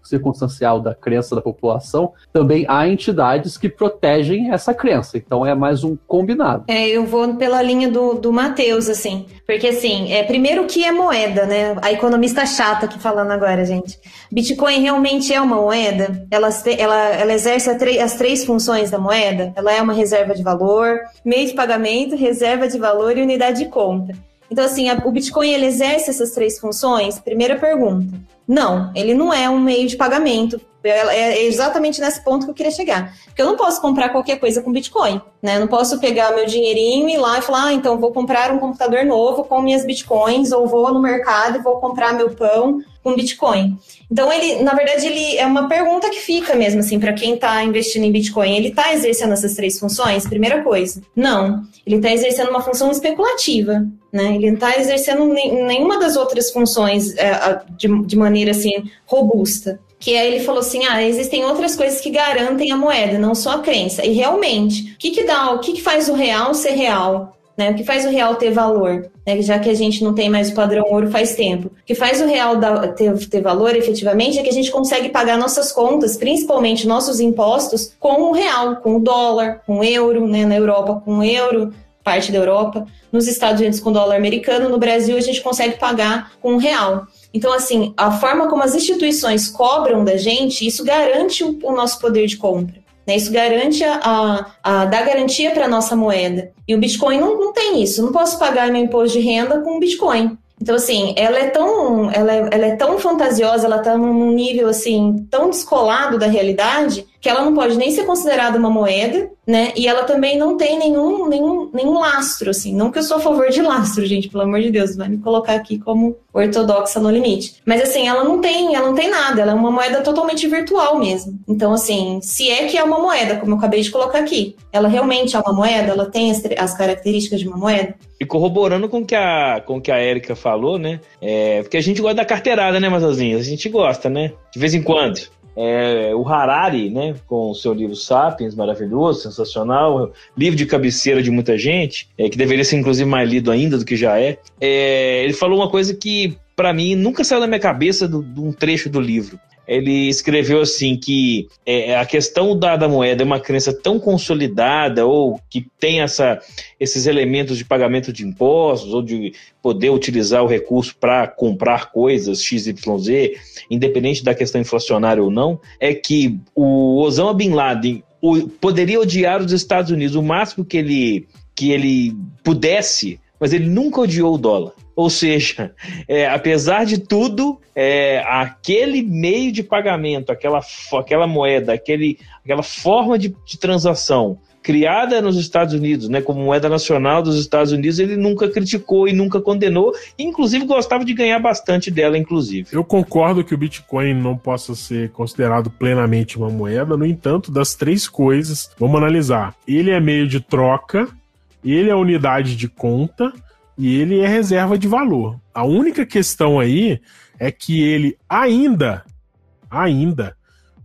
circunstancial da crença da população, também há entidades que protegem essa crença. Então é mais um combinado. É, eu vou pela linha do, do Matheus, assim. Porque assim, é, primeiro que é moeda, né? A economista chata aqui falando agora, gente. Bitcoin realmente é uma moeda? Ela, ela, ela exerce as três funções da moeda? Ela é uma reserva de valor, meio de pagamento, reserva de valor e unidade de conta. Então, assim, a, o Bitcoin ele exerce essas três funções? Primeira pergunta. Não, ele não é um meio de pagamento. É, é exatamente nesse ponto que eu queria chegar. Porque eu não posso comprar qualquer coisa com Bitcoin. Né? Eu não posso pegar meu dinheirinho e ir lá e falar, ah, então vou comprar um computador novo com minhas Bitcoins, ou vou no mercado e vou comprar meu pão com Bitcoin. Então, ele, na verdade, ele é uma pergunta que fica mesmo, assim, para quem está investindo em Bitcoin. Ele está exercendo essas três funções? Primeira coisa, não. Ele está exercendo uma função especulativa, né? Ele não está exercendo nenhuma das outras funções é, de, de maneira, assim, robusta que aí ele falou assim: ah, existem outras coisas que garantem a moeda, não só a crença. E realmente, o que, que dá, o que, que faz o real ser real? Né? O que faz o real ter valor? Né? Já que a gente não tem mais o padrão ouro faz tempo. O que faz o real ter, ter valor efetivamente é que a gente consegue pagar nossas contas, principalmente nossos impostos, com o real, com o dólar, com o euro, né? na Europa com o euro, parte da Europa, nos Estados Unidos com o dólar americano, no Brasil a gente consegue pagar com o real. Então, assim, a forma como as instituições cobram da gente, isso garante o nosso poder de compra. Né? Isso garante a, a, dá garantia para a nossa moeda. E o Bitcoin não, não tem isso. Não posso pagar meu imposto de renda com Bitcoin. Então, assim, ela é tão, ela é, ela é tão fantasiosa, ela está num nível, assim, tão descolado da realidade, que ela não pode nem ser considerada uma moeda, né? E ela também não tem nenhum, nenhum, nenhum lastro, assim. Não que eu sou a favor de lastro, gente, pelo amor de Deus, vai me colocar aqui como ortodoxa no limite. Mas assim, ela não tem, ela não tem nada, ela é uma moeda totalmente virtual mesmo. Então, assim, se é que é uma moeda, como eu acabei de colocar aqui, ela realmente é uma moeda, ela tem as, as características de uma moeda. E corroborando com que a, com que a Erika falou, né? É, porque a gente gosta da carteirada, né, Matheusinho? A gente gosta, né? De vez em quando. É, o Harari, né, com o seu livro Sapiens, maravilhoso, sensacional, livro de cabeceira de muita gente, é, que deveria ser inclusive mais lido ainda do que já é. é ele falou uma coisa que, para mim, nunca saiu da minha cabeça de um trecho do livro ele escreveu assim que é, a questão da, da, moeda é uma crença tão consolidada ou que tem essa, esses elementos de pagamento de impostos ou de poder utilizar o recurso para comprar coisas XYZ, independente da questão inflacionária ou não, é que o Osama Bin Laden o, poderia odiar os Estados Unidos o máximo que ele, que ele pudesse, mas ele nunca odiou o dólar. Ou seja, é, apesar de tudo, é, aquele meio de pagamento, aquela, aquela moeda, aquele, aquela forma de, de transação criada nos Estados Unidos, né, como moeda nacional dos Estados Unidos, ele nunca criticou e nunca condenou, inclusive gostava de ganhar bastante dela, inclusive. Eu concordo que o Bitcoin não possa ser considerado plenamente uma moeda, no entanto, das três coisas, vamos analisar. Ele é meio de troca, ele é unidade de conta e ele é reserva de valor. A única questão aí é que ele ainda, ainda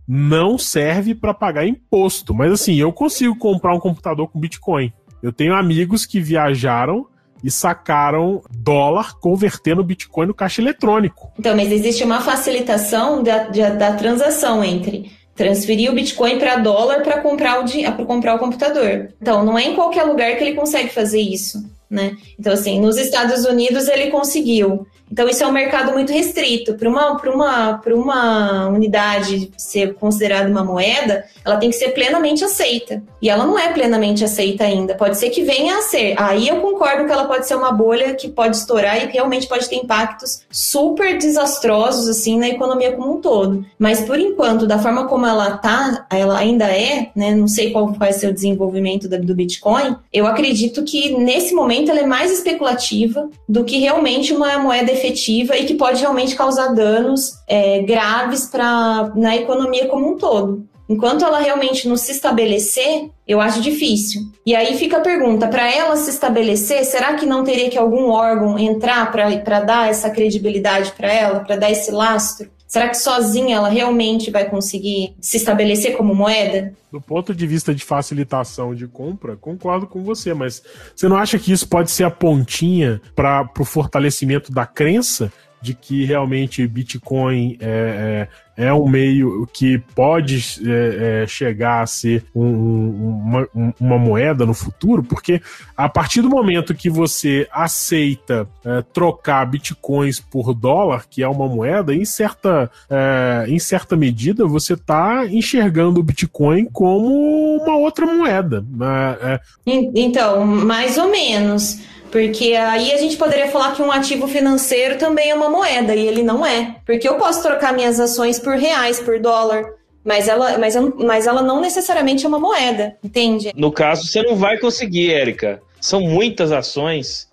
não serve para pagar imposto. Mas assim, eu consigo comprar um computador com Bitcoin. Eu tenho amigos que viajaram e sacaram dólar convertendo Bitcoin no caixa eletrônico. Então, mas existe uma facilitação da, da, da transação entre transferir o Bitcoin para dólar para comprar, o, comprar o computador. Então, não é em qualquer lugar que ele consegue fazer isso né? Então, assim, nos Estados Unidos ele conseguiu. Então, isso é um mercado muito restrito. Para uma, uma, uma unidade ser considerada uma moeda, ela tem que ser plenamente aceita. E ela não é plenamente aceita ainda. Pode ser que venha a ser. Aí eu concordo que ela pode ser uma bolha que pode estourar e realmente pode ter impactos super desastrosos, assim, na economia como um todo. Mas, por enquanto, da forma como ela tá, ela ainda é, né? Não sei qual vai ser o desenvolvimento do Bitcoin. Eu acredito que, nesse momento, ela é mais especulativa do que realmente uma moeda efetiva e que pode realmente causar danos é, graves para na economia como um todo. Enquanto ela realmente não se estabelecer, eu acho difícil. E aí fica a pergunta: para ela se estabelecer, será que não teria que algum órgão entrar para dar essa credibilidade para ela, para dar esse lastro? Será que sozinha ela realmente vai conseguir se estabelecer como moeda? Do ponto de vista de facilitação de compra, concordo com você, mas você não acha que isso pode ser a pontinha para o fortalecimento da crença de que realmente Bitcoin é, é, é um meio que pode é, é, chegar a ser um, uma, uma, moeda no futuro, porque a partir do momento que você aceita é, trocar bitcoins por dólar, que é uma moeda, em certa, é, em certa medida você está enxergando o Bitcoin como uma outra moeda. Né? Então, mais ou menos. Porque aí a gente poderia falar que um ativo financeiro também é uma moeda, e ele não é. Porque eu posso trocar minhas ações por reais, por dólar. Mas ela, mas, mas ela não necessariamente é uma moeda, entende? No caso, você não vai conseguir, Érica. São muitas ações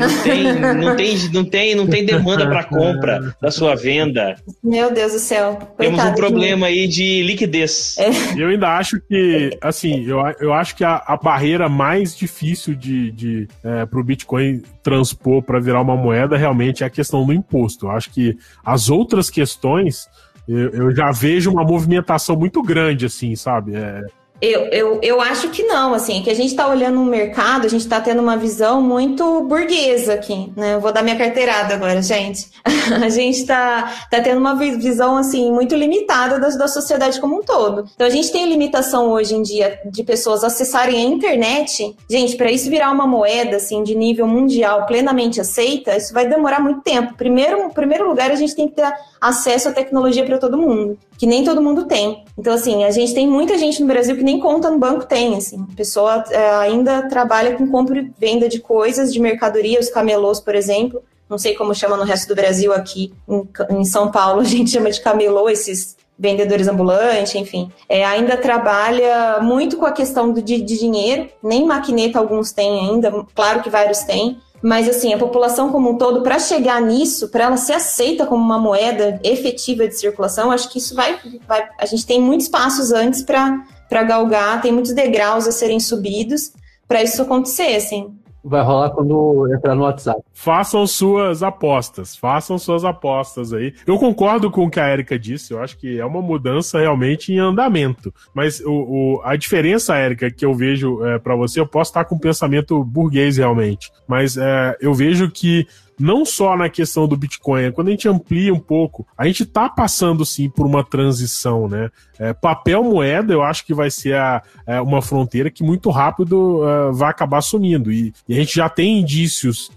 não tem, não tem, não tem, não tem demanda para compra da sua venda. Meu Deus do céu. Coitado Temos um problema aí de liquidez. É. Eu ainda acho que, assim, eu, eu acho que a, a barreira mais difícil de, de é, para o Bitcoin transpor para virar uma moeda realmente é a questão do imposto. Eu acho que as outras questões eu, eu já vejo uma movimentação muito grande, assim, sabe? É, eu, eu, eu acho que não, assim, que a gente está olhando um mercado, a gente está tendo uma visão muito burguesa aqui, né? Eu vou dar minha carteirada agora, gente. a gente está tá tendo uma visão, assim, muito limitada da, da sociedade como um todo. Então, a gente tem limitação hoje em dia de pessoas acessarem a internet. Gente, para isso virar uma moeda, assim, de nível mundial plenamente aceita, isso vai demorar muito tempo. Primeiro, em primeiro lugar, a gente tem que ter acesso à tecnologia para todo mundo, que nem todo mundo tem. Então, assim, a gente tem muita gente no Brasil que nem conta no banco tem, assim. A pessoa é, ainda trabalha com compra e venda de coisas, de mercadoria, os camelôs, por exemplo. Não sei como chama no resto do Brasil aqui, em, em São Paulo a gente chama de camelô esses vendedores ambulantes, enfim. É, ainda trabalha muito com a questão do, de, de dinheiro, nem maquineta alguns têm ainda, claro que vários têm, mas assim, a população como um todo, para chegar nisso, para ela ser aceita como uma moeda efetiva de circulação, acho que isso vai. vai a gente tem muitos passos antes para galgar, tem muitos degraus a serem subidos para isso acontecer, assim. Vai rolar quando entrar no WhatsApp. Façam suas apostas. Façam suas apostas aí. Eu concordo com o que a Erika disse. Eu acho que é uma mudança realmente em andamento. Mas o, o a diferença, Erika, que eu vejo é, para você, eu posso estar com um pensamento burguês realmente. Mas é, eu vejo que não só na questão do Bitcoin, é quando a gente amplia um pouco, a gente está passando sim por uma transição, né? É, papel moeda, eu acho que vai ser a, é, uma fronteira que muito rápido uh, vai acabar sumindo. E, e, a gente já tem indícios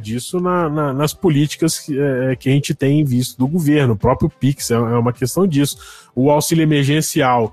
disso na, na, nas políticas que, que, a gente tem visto do governo. O próprio Pix é, é uma questão disso. O auxílio emergencial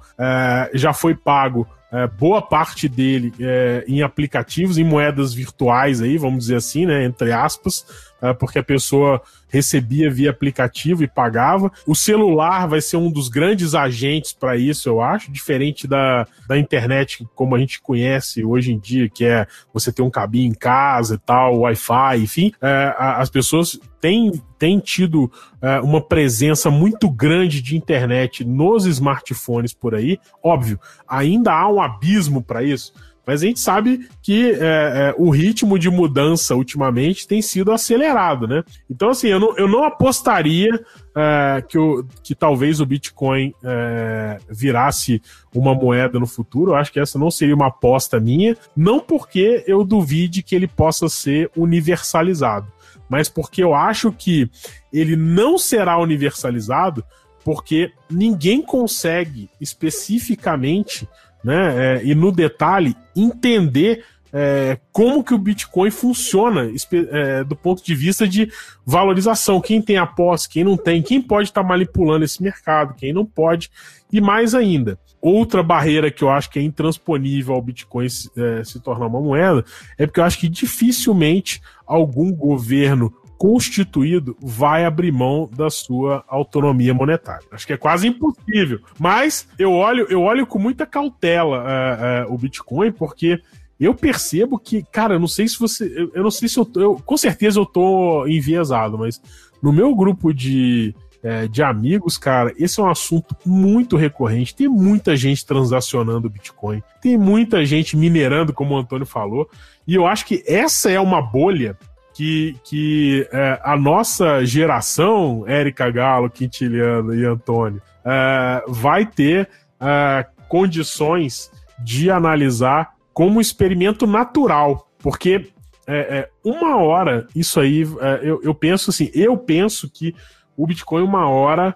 já foi pago é, boa parte dele é, em aplicativos, em moedas virtuais aí, vamos dizer assim, né, entre aspas, é, porque a pessoa recebia via aplicativo e pagava. O celular vai ser um dos grandes agentes para isso, eu acho, diferente da, da internet como a gente conhece hoje em dia, que é você ter um cabinho em casa e tal, Wi-Fi, enfim. É, as pessoas têm, têm tido é, uma presença muito grande de internet nos smartphones por aí. Óbvio, ainda há um abismo para isso. Mas a gente sabe que é, é, o ritmo de mudança ultimamente tem sido acelerado, né? Então, assim, eu não, eu não apostaria é, que, o, que talvez o Bitcoin é, virasse uma moeda no futuro. Eu acho que essa não seria uma aposta minha. Não porque eu duvide que ele possa ser universalizado, mas porque eu acho que ele não será universalizado porque ninguém consegue especificamente né? É, e no detalhe, entender é, como que o Bitcoin funciona é, do ponto de vista de valorização. Quem tem a posse, quem não tem, quem pode estar tá manipulando esse mercado, quem não pode. E mais ainda, outra barreira que eu acho que é intransponível ao Bitcoin é, se tornar uma moeda é porque eu acho que dificilmente algum governo constituído vai abrir mão da sua autonomia monetária. Acho que é quase impossível. Mas eu olho, eu olho com muita cautela uh, uh, o Bitcoin, porque eu percebo que, cara, eu não sei se você. Eu, eu não sei se eu, eu. Com certeza eu tô enviesado, mas no meu grupo de. É, de amigos, cara, esse é um assunto muito recorrente. Tem muita gente transacionando Bitcoin, tem muita gente minerando, como o Antônio falou, e eu acho que essa é uma bolha que, que é, a nossa geração, Érica Galo, Quintiliano e Antônio, é, vai ter é, condições de analisar como experimento natural, porque é, é, uma hora isso aí, é, eu, eu penso assim, eu penso que o Bitcoin uma hora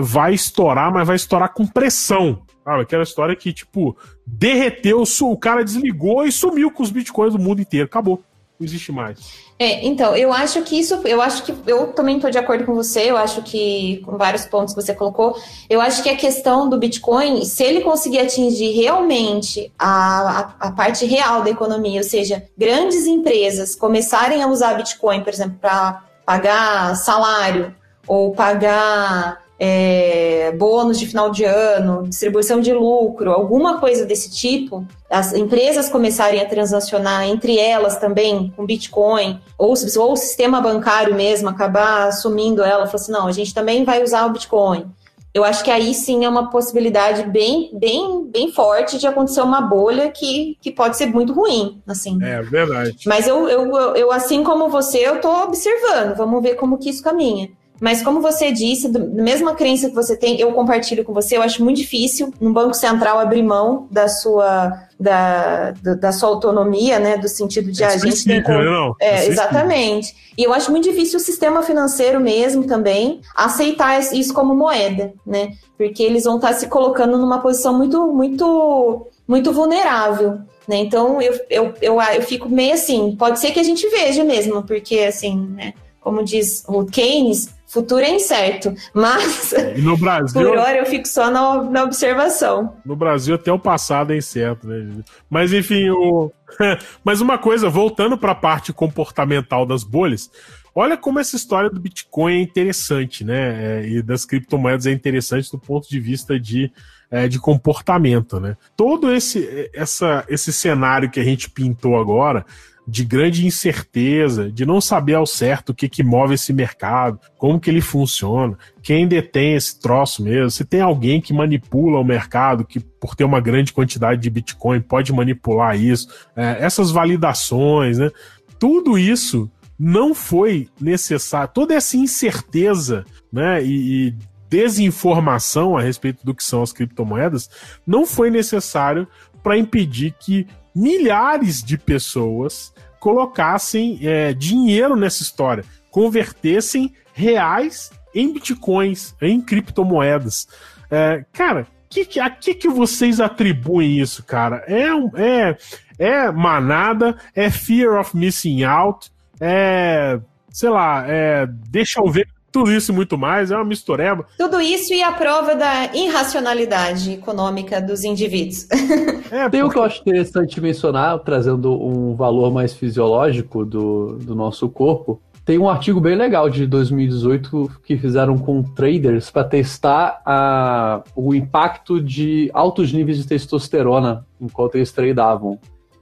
vai estourar, mas vai estourar com pressão. Sabe? Aquela história que, tipo, derreteu, o cara desligou e sumiu com os bitcoins do mundo inteiro. Acabou não existe mais. É, então, eu acho que isso, eu acho que eu também estou de acordo com você, eu acho que, com vários pontos que você colocou, eu acho que a questão do Bitcoin, se ele conseguir atingir realmente a, a, a parte real da economia, ou seja, grandes empresas começarem a usar Bitcoin, por exemplo, para pagar salário ou pagar é, bônus de final de ano, distribuição de lucro, alguma coisa desse tipo, as empresas começarem a transacionar entre elas também com Bitcoin, ou, ou o sistema bancário mesmo acabar assumindo ela, falar assim, não, a gente também vai usar o Bitcoin. Eu acho que aí sim é uma possibilidade bem, bem, bem forte de acontecer uma bolha que, que pode ser muito ruim, assim. É verdade. Mas eu, eu, eu assim como você, eu estou observando. Vamos ver como que isso caminha. Mas como você disse, da mesma crença que você tem, eu compartilho com você, eu acho muito difícil um banco central abrir mão da sua da, da, sua autonomia, né, do sentido de é a gente tem como... não. É, exatamente. E eu acho muito difícil o sistema financeiro mesmo também aceitar isso como moeda, né? Porque eles vão estar se colocando numa posição muito muito muito vulnerável. Né? Então eu, eu, eu, eu fico meio assim, pode ser que a gente veja mesmo, porque assim, né, como diz o Keynes, futuro é incerto, mas E no Brasil, por hora eu fico só na, na observação. no Brasil até o passado é incerto, né? Mas enfim, o... mas uma coisa, voltando para a parte comportamental das bolhas, olha como essa história do Bitcoin é interessante, né? É, e das criptomoedas é interessante do ponto de vista de, é, de comportamento, né? Todo esse, essa, esse cenário que a gente pintou agora de grande incerteza, de não saber ao certo o que, que move esse mercado, como que ele funciona, quem detém esse troço mesmo, se tem alguém que manipula o mercado, que por ter uma grande quantidade de Bitcoin pode manipular isso, é, essas validações, né? Tudo isso não foi necessário, toda essa incerteza, né? E, e desinformação a respeito do que são as criptomoedas não foi necessário para impedir que milhares de pessoas colocassem é, dinheiro nessa história, convertessem reais em bitcoins, em criptomoedas. É, cara, que, a que, que vocês atribuem isso, cara? É, é, é manada, é fear of missing out, é, sei lá, é, deixa eu ver tudo isso e muito mais, é uma mistureba. Tudo isso e a prova da irracionalidade econômica dos indivíduos. É, Tem o que eu acho interessante mencionar, trazendo um valor mais fisiológico do, do nosso corpo. Tem um artigo bem legal de 2018 que fizeram com traders para testar a, o impacto de altos níveis de testosterona enquanto eles tradavam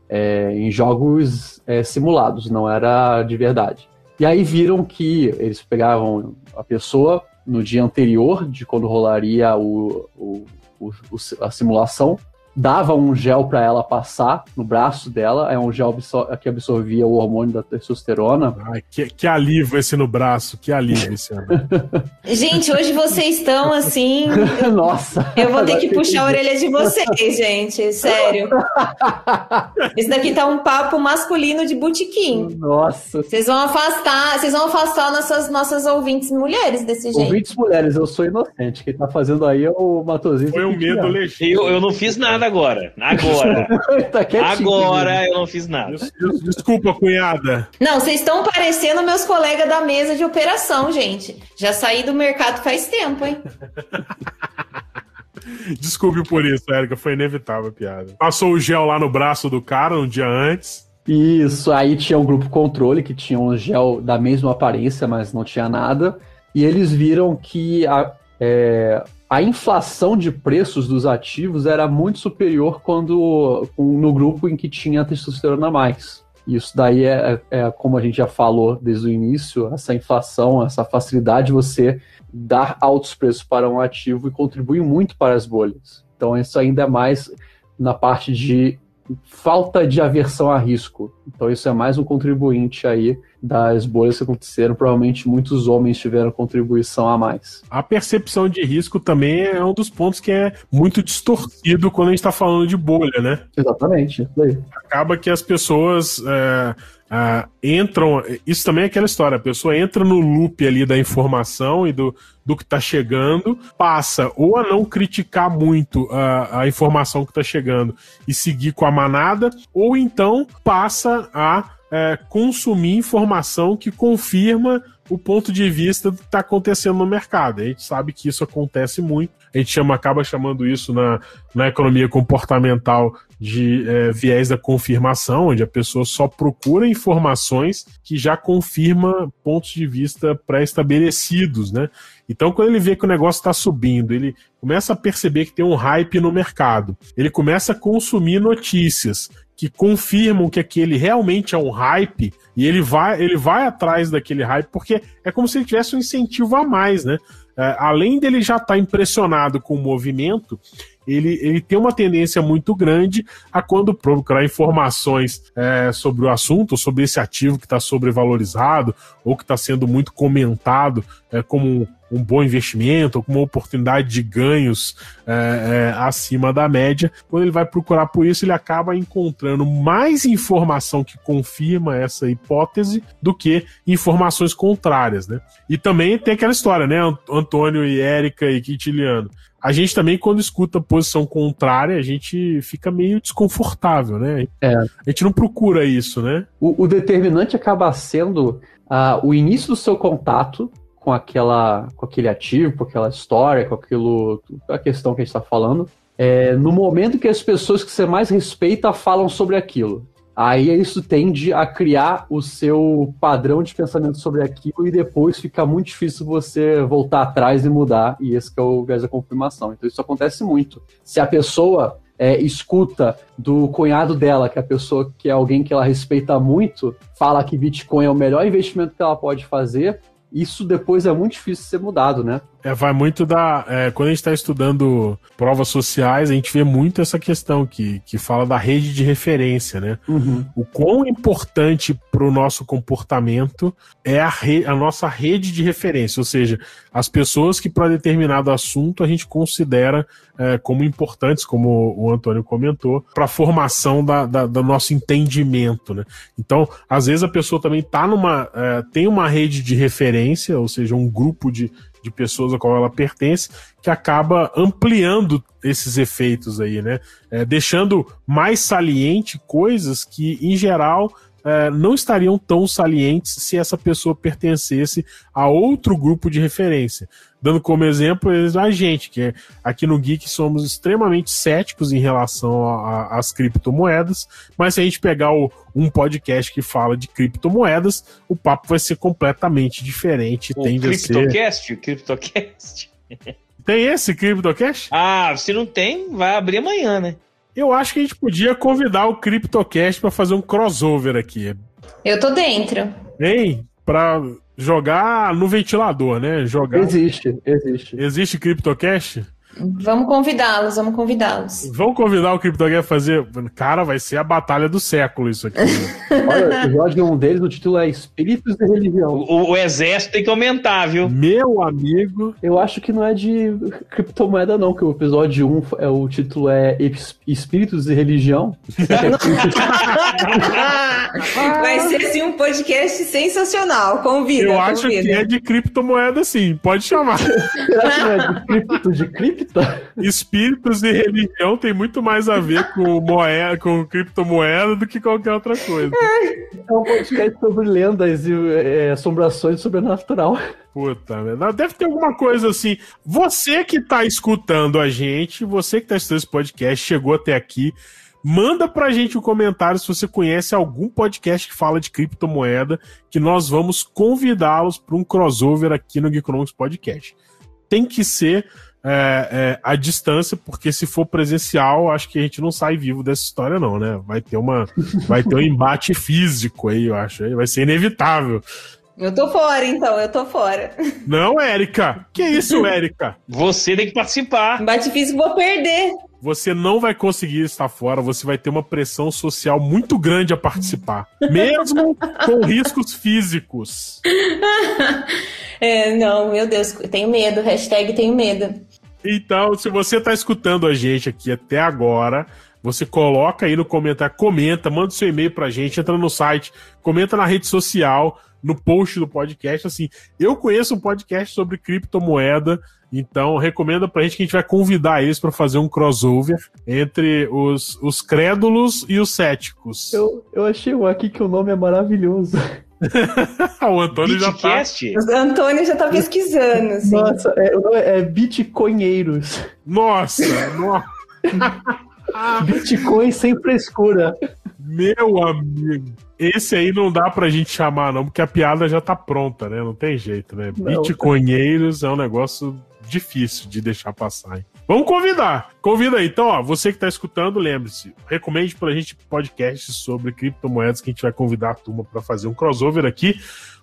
é, em jogos é, simulados, não era de verdade. E aí viram que eles pegavam a pessoa no dia anterior de quando rolaria o, o- o- a simulação, dava um gel para ela passar no braço dela, é um gel absor- que absorvia o hormônio da testosterona. Ai, que, que alívio esse no braço, que alívio esse ano. Gente, hoje vocês estão assim. Nossa! Eu vou ter que puxar a orelha de vocês, gente. Sério. Esse daqui tá um papo masculino de botequim. Nossa! Vocês vão afastar, vocês vão afastar nossas, nossas ouvintes mulheres desse jeito. Ouvintes mulheres, eu sou inocente. Quem tá fazendo aí é o Matosinho. Foi um medo legítimo. Eu, eu não fiz nada agora. Agora. tá. Agora eu não fiz nada. Des- des- Desculpa, cunhada. Não, vocês estão parecendo meus colegas da mesa de operação, gente. Já saí do mercado faz tempo, hein? Desculpe por isso, Érica. Foi inevitável a piada. Passou o gel lá no braço do cara um dia antes. Isso, aí tinha um grupo controle que tinha um gel da mesma aparência, mas não tinha nada. E eles viram que a, é, a inflação de preços dos ativos era muito superior quando no grupo em que tinha testosterona mais. Isso daí é, é, como a gente já falou desde o início, essa inflação, essa facilidade de você dar altos preços para um ativo e contribui muito para as bolhas. Então isso ainda é mais na parte de falta de aversão a risco. Então isso é mais um contribuinte aí das bolhas que aconteceram. Provavelmente muitos homens tiveram contribuição a mais. A percepção de risco também é um dos pontos que é muito distorcido quando a gente está falando de bolha, né? Exatamente. Acaba que as pessoas é, é, entram. Isso também é aquela história: a pessoa entra no loop ali da informação e do, do que está chegando, passa ou a não criticar muito a, a informação que está chegando e seguir com a manada, ou então passa a é, consumir informação que confirma o ponto de vista do que está acontecendo no mercado. A gente sabe que isso acontece muito. A gente chama, acaba chamando isso na, na economia comportamental de é, viés da confirmação, onde a pessoa só procura informações que já confirma pontos de vista pré-estabelecidos, né? Então, quando ele vê que o negócio está subindo, ele começa a perceber que tem um hype no mercado, ele começa a consumir notícias que confirmam que aquele realmente é um hype e ele vai, ele vai atrás daquele hype porque é como se ele tivesse um incentivo a mais, né? É, além dele já estar tá impressionado com o movimento, ele, ele tem uma tendência muito grande a quando procurar informações é, sobre o assunto, sobre esse ativo que está sobrevalorizado ou que está sendo muito comentado é, como um, bom investimento ou como uma oportunidade de ganhos é, acima da média. Quando ele vai procurar por isso, ele acaba encontrando mais informação que confirma essa hipótese do que informações contrárias, né? E também tem aquela história, né? Antônio e Érica e Quintiliano a gente também, quando escuta posição contrária, a gente fica meio desconfortável, né? É. A gente não procura isso, né? O, o determinante acaba sendo uh, o início do seu contato com aquela com aquele ativo, com aquela história, com aquilo, a questão que a gente está falando, é, no momento que as pessoas que você mais respeita falam sobre aquilo. Aí isso tende a criar o seu padrão de pensamento sobre aquilo e depois fica muito difícil você voltar atrás e mudar. E esse é o viés da confirmação. Então isso acontece muito. Se a pessoa é, escuta do cunhado dela, que é a pessoa que é alguém que ela respeita muito, fala que Bitcoin é o melhor investimento que ela pode fazer, isso depois é muito difícil de ser mudado, né? É, vai muito da. É, quando a gente está estudando provas sociais, a gente vê muito essa questão que, que fala da rede de referência, né? Uhum. O quão importante para o nosso comportamento é a, re, a nossa rede de referência, ou seja, as pessoas que para determinado assunto a gente considera é, como importantes, como o Antônio comentou, para a formação da, da, do nosso entendimento, né? Então, às vezes a pessoa também tá numa. É, tem uma rede de referência, ou seja, um grupo de de pessoas a qual ela pertence, que acaba ampliando esses efeitos aí, né? É, deixando mais saliente coisas que, em geral, é, não estariam tão salientes se essa pessoa pertencesse a outro grupo de referência. Dando como exemplo a gente, que é, aqui no Geek somos extremamente céticos em relação às criptomoedas, mas se a gente pegar o, um podcast que fala de criptomoedas, o papo vai ser completamente diferente. O tende Criptocast? Ser... O Criptocast? Tem esse Criptocast? Ah, se não tem, vai abrir amanhã, né? Eu acho que a gente podia convidar o CryptoCast para fazer um crossover aqui. Eu tô dentro. Hein? Pra jogar no ventilador, né? Jogar... Existe, existe. Existe CryptoCast? Vamos convidá-los, vamos convidá-los. Vamos convidar o CryptoGame a fazer. Cara, vai ser a batalha do século isso aqui. Olha, o episódio um deles, o título é Espíritos de Religião. O, o, exército tem que aumentar, viu? Meu amigo. Eu acho que não é de criptomoeda, não, que o episódio 1, é, o título é Espíritos de Religião. vai ser assim um podcast sensacional. Convida. Eu acho convida. que é de criptomoeda, sim. Pode chamar. Será que não é de cripto de cripto? cripta. Espíritos e religião tem muito mais a ver com moeda, com criptomoeda do que qualquer outra coisa. É um podcast sobre lendas e é, assombrações sobrenatural. Puta, deve ter alguma coisa assim. Você que tá escutando a gente, você que tá escutando esse podcast, chegou até aqui. Manda pra gente um comentário se você conhece algum podcast que fala de criptomoeda, que nós vamos convidá-los para um crossover aqui no Geekonomics Podcast. Tem que ser é, é, a distância, porque se for presencial, acho que a gente não sai vivo dessa história, não, né? Vai ter uma, vai ter um embate físico aí, eu acho. Vai ser inevitável. Eu tô fora, então, eu tô fora. Não, Érica. Que isso, Érica? Você tem que participar. Embate físico, vou perder. Você não vai conseguir estar fora, você vai ter uma pressão social muito grande a participar, mesmo com riscos físicos. é, não, meu Deus, tenho medo, hashtag tenho medo. Então, se você está escutando a gente aqui até agora, você coloca aí no comentário, comenta, manda seu e-mail pra gente, entra no site, comenta na rede social, no post do podcast. Assim, eu conheço um podcast sobre criptomoeda, então recomenda pra gente que a gente vai convidar eles para fazer um crossover entre os, os crédulos e os céticos. Eu, eu achei um aqui que o nome é maravilhoso. o Antônio já tá. O Antônio já tá pesquisando. Assim. Nossa, é, é Bitcoinheiros. Nossa, nossa. Bitcoin sem frescura. Meu amigo. Esse aí não dá pra gente chamar, não, porque a piada já tá pronta, né? Não tem jeito, né? Não, Bitcoinheiros é um negócio difícil de deixar passar. Hein? Vamos convidar. Convida aí. Então, ó, você que tá escutando, lembre-se, recomende pra gente podcasts sobre criptomoedas que a gente vai convidar a turma para fazer um crossover aqui.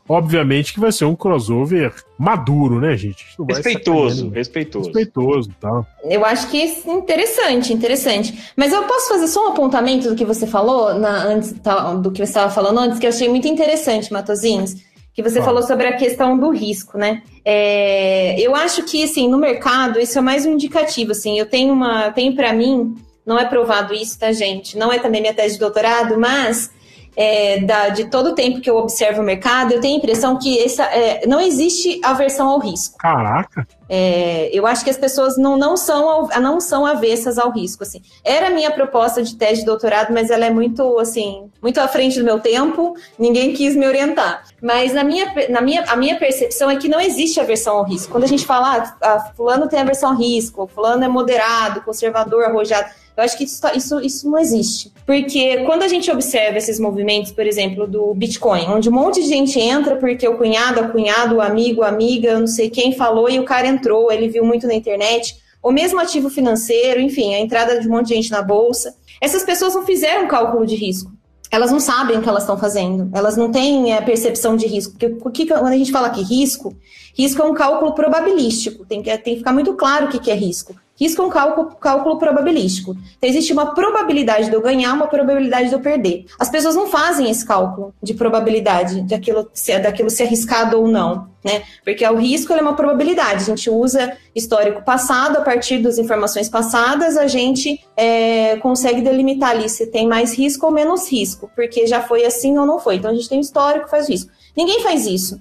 Obviamente que vai ser um crossover maduro, né, gente? Respeitoso, respeitoso. Respeitoso, tá? Eu acho que é interessante, interessante. Mas eu posso fazer só um apontamento do que você falou, na, antes, tá, do que você estava falando antes, que eu achei muito interessante, Matozinhos que você falou sobre a questão do risco, né? É, eu acho que, assim, no mercado, isso é mais um indicativo, assim, eu tenho uma, tenho para mim, não é provado isso, tá, gente? Não é também minha tese de doutorado, mas é, da, de todo o tempo que eu observo o mercado, eu tenho a impressão que essa, é, não existe aversão ao risco. Caraca! É, eu acho que as pessoas não, não, são, não são avessas ao risco. Assim. Era a minha proposta de tese de doutorado, mas ela é muito assim, muito à frente do meu tempo, ninguém quis me orientar. Mas na minha, na minha, a minha percepção é que não existe aversão ao risco. Quando a gente fala, ah, fulano tem aversão ao risco, fulano é moderado, conservador, arrojado. Eu acho que isso, tá, isso, isso não existe. Porque quando a gente observa esses movimentos, por exemplo, do Bitcoin, onde um monte de gente entra porque o cunhado, a cunhado, o amigo, a amiga, não sei quem falou e o cara entrou, ele viu muito na internet, ou mesmo ativo financeiro, enfim, a entrada de um monte de gente na bolsa. Essas pessoas não fizeram cálculo de risco. Elas não sabem o que elas estão fazendo, elas não têm a é, percepção de risco. Porque, quando a gente fala que risco, risco é um cálculo probabilístico, tem que, tem que ficar muito claro o que, que é risco. Risco é um cálculo, cálculo probabilístico. Então, existe uma probabilidade de eu ganhar, uma probabilidade de eu perder. As pessoas não fazem esse cálculo de probabilidade de aquilo, se, daquilo ser arriscado ou não, né? Porque o risco é uma probabilidade. A gente usa histórico passado, a partir das informações passadas, a gente é, consegue delimitar ali se tem mais risco ou menos risco, porque já foi assim ou não foi. Então, a gente tem histórico, faz risco. Ninguém faz isso.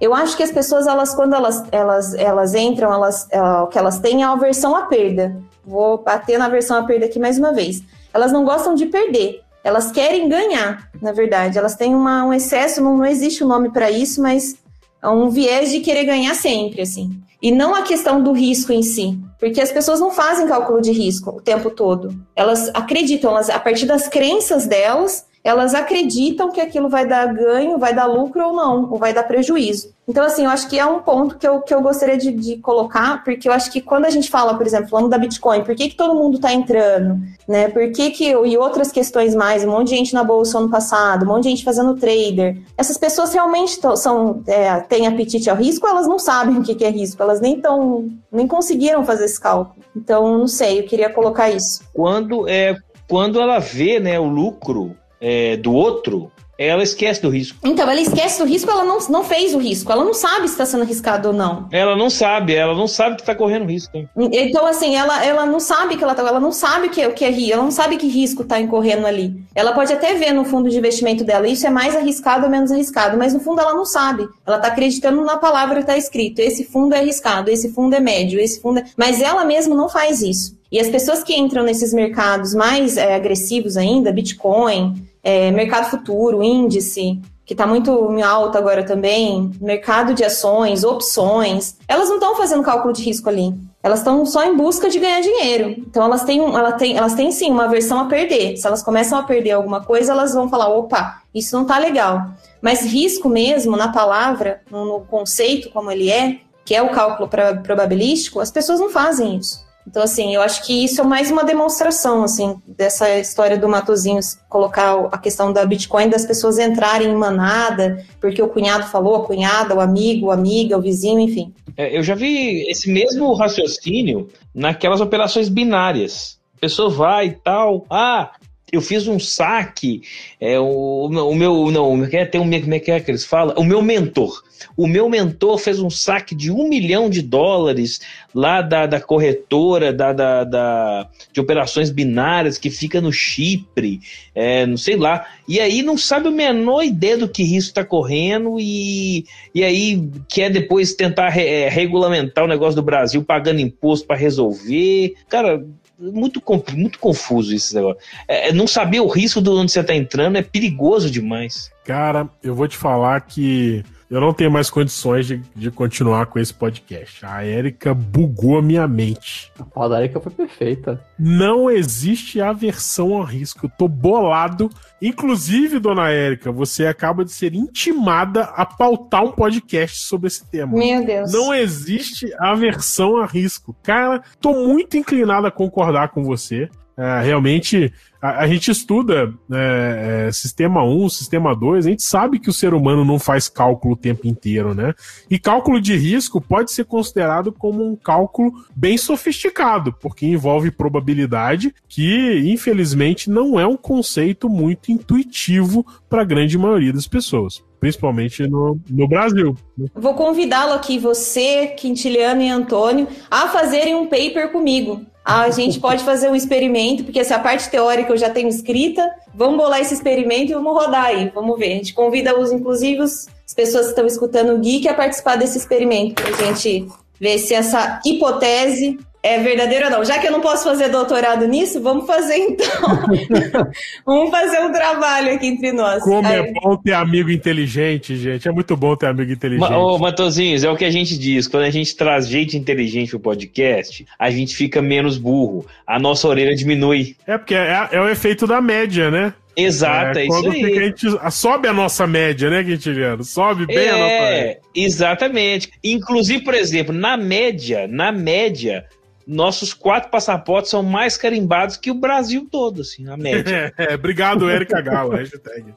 Eu acho que as pessoas, elas, quando elas, elas, elas entram, elas, ela, o que elas têm é a aversão à perda. Vou bater na aversão à perda aqui mais uma vez. Elas não gostam de perder, elas querem ganhar, na verdade. Elas têm uma, um excesso, não, não existe um nome para isso, mas é um viés de querer ganhar sempre, assim. E não a questão do risco em si. Porque as pessoas não fazem cálculo de risco o tempo todo. Elas acreditam, elas, a partir das crenças delas, elas acreditam que aquilo vai dar ganho, vai dar lucro ou não, ou vai dar prejuízo. Então, assim, eu acho que é um ponto que eu, que eu gostaria de, de colocar, porque eu acho que quando a gente fala, por exemplo, falando da Bitcoin, por que, que todo mundo está entrando? Né? Por que, que, e outras questões mais, um monte de gente na bolsa ano passado, um monte de gente fazendo trader. Essas pessoas realmente são, é, têm apetite ao risco, elas não sabem o que, que é risco, elas nem tão, nem conseguiram fazer esse cálculo. Então, não sei, eu queria colocar isso. Quando, é, quando ela vê né, o lucro é, do outro, ela esquece do risco. Então, ela esquece do risco, ela não, não fez o risco. Ela não sabe se está sendo arriscado ou não. Ela não sabe, ela não sabe que está correndo risco. Hein? Então, assim, ela, ela não sabe que ela tá, ela não sabe que, que é risco, ela não sabe que risco está incorrendo ali. Ela pode até ver no fundo de investimento dela, isso é mais arriscado ou menos arriscado, mas no fundo ela não sabe. Ela está acreditando na palavra que está escrito. Esse fundo é arriscado, esse fundo é médio, esse fundo é... Mas ela mesma não faz isso. E as pessoas que entram nesses mercados mais é, agressivos ainda, Bitcoin, é, mercado futuro, índice, que está muito em alta agora também, mercado de ações, opções, elas não estão fazendo cálculo de risco ali. Elas estão só em busca de ganhar dinheiro. Então elas têm, ela tem, elas têm sim uma aversão a perder. Se elas começam a perder alguma coisa, elas vão falar: opa, isso não está legal. Mas risco mesmo, na palavra, no conceito como ele é, que é o cálculo probabilístico, as pessoas não fazem isso. Então, assim, eu acho que isso é mais uma demonstração, assim, dessa história do Matozinhos colocar a questão da Bitcoin, das pessoas entrarem em manada, porque o cunhado falou, a cunhada, o amigo, a amiga, o vizinho, enfim. É, eu já vi esse mesmo raciocínio naquelas operações binárias. A pessoa vai e tal, ah, eu fiz um saque, é, o, o meu, não, tem um, como é é que eles falam? O meu mentor. O meu mentor fez um saque de um milhão de dólares lá da, da corretora da, da, da de operações binárias que fica no Chipre, é, não sei lá. E aí não sabe a menor ideia do que risco está correndo e, e aí quer depois tentar re, é, regulamentar o negócio do Brasil pagando imposto para resolver. Cara, muito, muito confuso esse negócio. É, é, não saber o risco de onde você está entrando é perigoso demais. Cara, eu vou te falar que eu não tenho mais condições de, de continuar com esse podcast. A Érica bugou a minha mente. A fala da Érica foi perfeita. Não existe aversão ao risco. Eu tô bolado. Inclusive, dona Érica, você acaba de ser intimada a pautar um podcast sobre esse tema. Meu Deus. Não existe aversão a risco. Cara, tô muito inclinado a concordar com você. É, realmente, a, a, gente estuda é, é, sistema 1, sistema 2, a gente sabe que o ser humano não faz cálculo o tempo inteiro, né? E cálculo de risco pode ser considerado como um cálculo bem sofisticado, porque envolve probabilidade, que infelizmente não é um conceito muito intuitivo para a grande maioria das pessoas principalmente no, no Brasil. Né? Vou convidá-lo aqui, você, Quintiliano e Antônio, a fazerem um paper comigo a gente pode fazer um experimento, porque essa parte teórica eu já tenho escrita. Vamos bolar esse experimento e vamos rodar aí, vamos ver. A gente convida os, inclusive, as pessoas que estão escutando o Geek a participar desse experimento, para a gente ver se essa hipótese é verdadeiro ou não. Já que eu não posso fazer doutorado nisso, vamos fazer então. vamos fazer um trabalho aqui entre nós. Como Aí, é bom ter amigo inteligente, gente. É muito bom ter amigo inteligente. Ma- Ô, Matosinhos, é o que a gente diz. Quando a gente traz gente inteligente pro podcast, a gente fica menos burro. A nossa orelha diminui. É porque é, é o efeito da média, né? Exato, é, isso quando aí. fica a gente- sobe a nossa média, né, Quintiliano? Sobe bem a nossa média. É, exatamente. Inclusive, por exemplo, na média, na média, nossos quatro passaportes são mais carimbados que o Brasil todo, assim, na média. É, obrigado, Erika Galo, hashtag.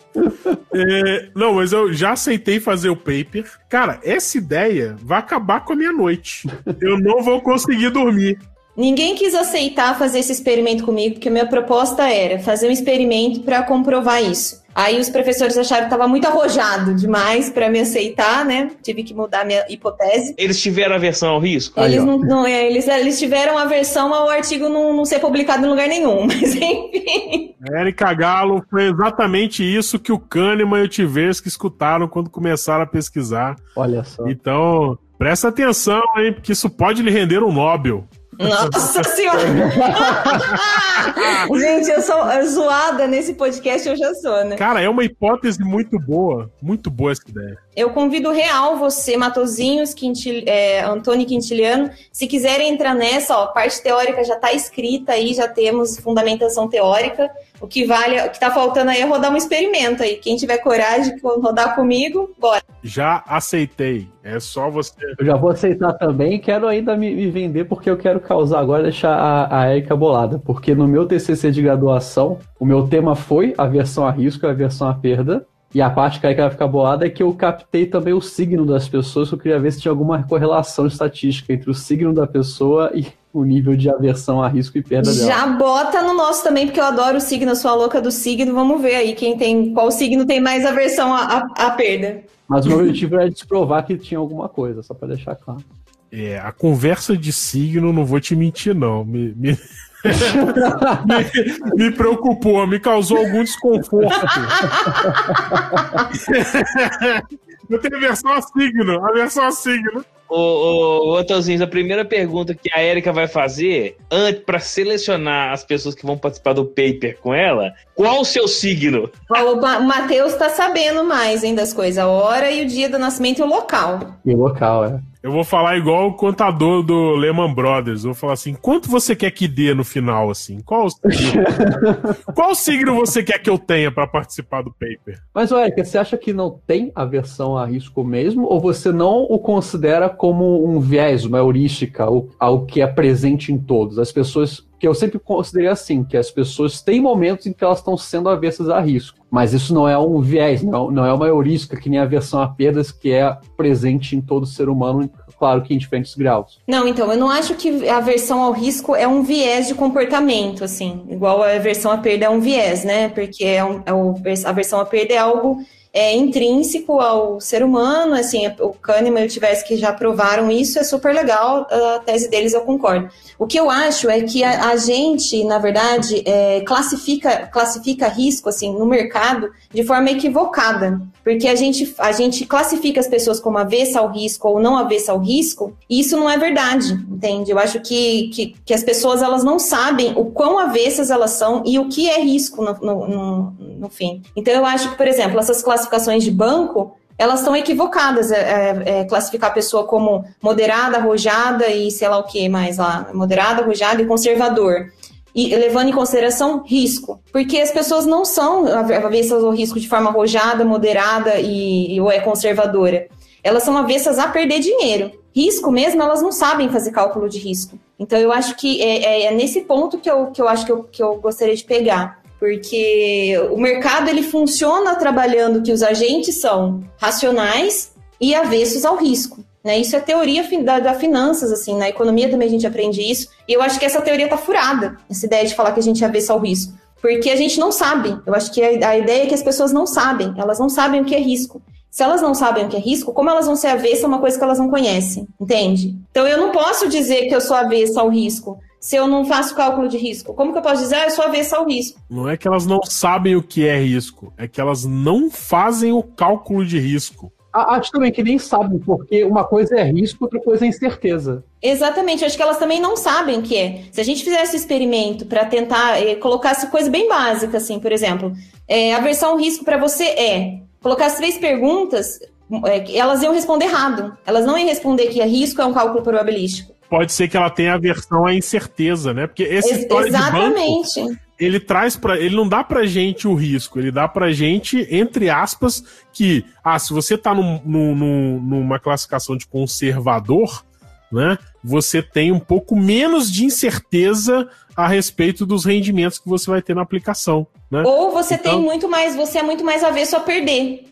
É, não, mas eu já aceitei fazer o paper. Cara, essa ideia vai acabar com a minha noite. Eu não vou conseguir dormir. Ninguém quis aceitar fazer esse experimento comigo, porque a minha proposta era fazer um experimento para comprovar isso. Aí os professores acharam que estava muito arrojado demais para me aceitar, né? Tive que mudar minha hipótese. Eles tiveram aversão ao risco? Aí, Eles, ó. não, não- é, eles, eles tiveram aversão ao artigo não, não ser publicado em lugar nenhum, mas enfim. Erika Galo foi exatamente isso que o Kahneman e o Tversky escutaram quando começaram a pesquisar. Olha só. Então, presta atenção, hein, porque isso pode lhe render um Nobel. Nossa senhora! Gente, eu sou zoada nesse podcast, eu já sou, né? Cara, é uma hipótese muito boa. Muito boa essa ideia. Eu convido real você, Matozinhos, Quintil, é, Antônio Quintiliano, se quiserem entrar nessa, ó, a parte teórica já está escrita aí, já temos fundamentação teórica. O que vale, o que tá faltando aí é rodar um experimento aí. Quem tiver coragem de rodar comigo, bora. Já aceitei. É só você. Eu já vou aceitar também e quero ainda me, me vender porque eu quero causar agora e deixar a, a Erika bolada. Porque no meu TCC de graduação, o meu tema foi a versão a risco e a versão a perda. E a parte que a Erika vai ficar bolada é que eu captei também o signo das pessoas, que eu queria ver se tinha alguma correlação estatística entre o signo da pessoa e o nível de aversão a risco e perda dela. Já bota no nosso também, porque eu adoro o signo, eu sou a louca do signo. Vamos ver aí quem tem, qual signo tem mais aversão à, à, à perda. Mas o meu objetivo era desprovar que tinha alguma coisa, só pra deixar claro. É, a conversa de signo, não vou te mentir, não. Me, me... me, me preocupou, me causou algum desconforto. Eu tenho a versão a signo, a versão a signo. Ô, ô, ô Antônio, a primeira pergunta que a Erika vai fazer, antes para selecionar as pessoas que vão participar do paper com ela, qual o seu signo? O Matheus tá sabendo mais, hein, das coisas. A hora e o dia do nascimento e o local. E o local, é. Eu vou falar igual o contador do Lehman Brothers. Eu vou falar assim: quanto você quer que dê no final, assim? Qual, signo? Qual signo você quer que eu tenha para participar do paper? Mas, Erika, você acha que não tem aversão a risco mesmo? Ou você não o considera como um viés, uma heurística, o- algo que é presente em todos? As pessoas. Que eu sempre considerei assim, que as pessoas têm momentos em que elas estão sendo aversas a risco. Mas isso não é um viés, não, não é uma heurística que nem a aversão a perdas, que é presente em todo ser humano, claro que em diferentes graus. Não, então, eu não acho que a aversão ao risco é um viés de comportamento, assim. Igual a aversão à perda é um viés, né? Porque é um, é o- a aversão à perda é algo é, intrínseco ao ser humano, assim, o Kahneman e o Tversky já provaram isso, é super legal, a tese deles eu concordo. O que eu acho é que a, a gente, na verdade, é, classifica, classifica risco, assim, no mercado de forma equivocada, porque a gente, a gente classifica as pessoas como avessa ao risco ou não avessa ao risco, e isso não é verdade, entende? Eu acho que, que, que as pessoas, elas não sabem o quão avessas elas são e o que é risco no, no, no fim. Então, eu acho que, por exemplo, essas classificações de banco, elas estão equivocadas. É, é, é, classificar a pessoa como moderada, arrojada e sei lá o que mais lá. Moderada, arrojada e conservador. E levando em consideração risco. Porque as pessoas não são avessas ao risco de forma arrojada, moderada e, e ou é conservadora. Elas são avessas a perder dinheiro. Risco mesmo, elas não sabem fazer cálculo de risco. Então eu acho que é, é- é nesse ponto que eu, que eu acho que eu, que eu gostaria de pegar porque o mercado ele funciona trabalhando que os agentes são racionais e avessos ao risco. Né? Isso é teoria da, da finanças, assim, na economia também a gente aprende isso, e eu acho que essa teoria tá furada, essa ideia de falar que a gente é avesso ao risco. Porque a gente não sabe. Eu acho que a, a ideia é que as pessoas não sabem, elas não sabem o que é risco. Se elas não sabem o que é risco, como elas vão ser avessas a uma coisa que elas não conhecem? Entende? Então eu não posso dizer que eu sou avessa ao risco se eu não faço cálculo de risco. Como que eu posso dizer, ah, eu sou avessa ao risco? Não é que elas não sabem o que é risco, é que elas não fazem o cálculo de risco. Acho também que nem sabem, porque uma coisa é risco, outra coisa é incerteza. Exatamente, acho que elas também não sabem o que é. Se a gente fizesse o experimento para tentar eh, colocasse coisa bem básica, assim, por exemplo, é, aversão ao risco para você é colocar as três perguntas, é, elas iam responder errado. Elas não iam responder que risco é um cálculo probabilístico. Pode ser que ela tenha aversão à incerteza, né? Porque esse Ex Exatamente. De banco, ele traz para ele não dá pra gente o risco, ele dá pra gente, entre aspas, que ah, se você tá num, num, numa classificação de conservador, né? Você tem um pouco menos de incerteza a respeito dos rendimentos que você vai ter na aplicação. Né? Ou você então... tem muito mais, você é muito mais avesso a perder.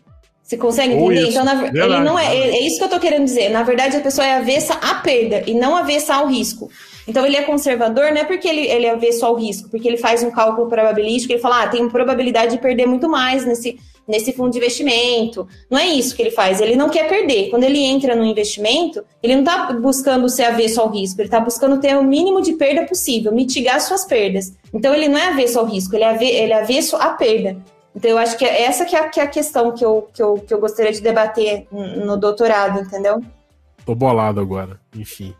Você consegue entender? Então, na, ele não é, é, é. isso que eu tô querendo dizer. Na verdade, a pessoa é avessa à perda e não avessa ao risco. Então, ele é conservador, não é porque ele, ele é avesso ao risco, porque ele faz um cálculo probabilístico, ele fala, ah, tem probabilidade de perder muito mais nesse, nesse fundo de investimento. Não é isso que ele faz, ele não quer perder. Quando ele entra no investimento, ele não está buscando ser avesso ao risco, ele está buscando ter o mínimo de perda possível, mitigar suas perdas. Então, ele não é avesso ao risco, ele é, ave, ele é avesso à perda. Então, eu acho que é essa que é, que é a questão que eu, que, eu, que eu gostaria de debater no doutorado, entendeu? Tô bolado agora, enfim.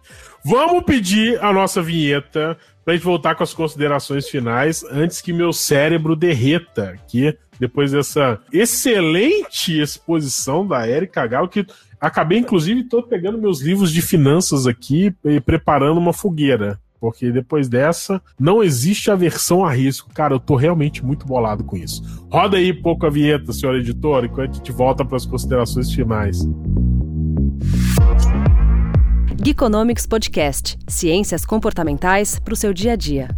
Vamos pedir a nossa vinheta pra gente voltar com as considerações finais antes que meu cérebro derreta aqui, depois dessa excelente exposição da Erika Gal, que acabei, inclusive, tô pegando meus livros de finanças aqui e preparando uma fogueira. Porque depois dessa, não existe aversão a risco. Cara, eu tô realmente muito bolado com isso. Roda aí pouco a vinheta, senhor editor, enquanto a gente volta para as considerações finais. Geekonomics Podcast Ciências comportamentais para o seu dia a dia.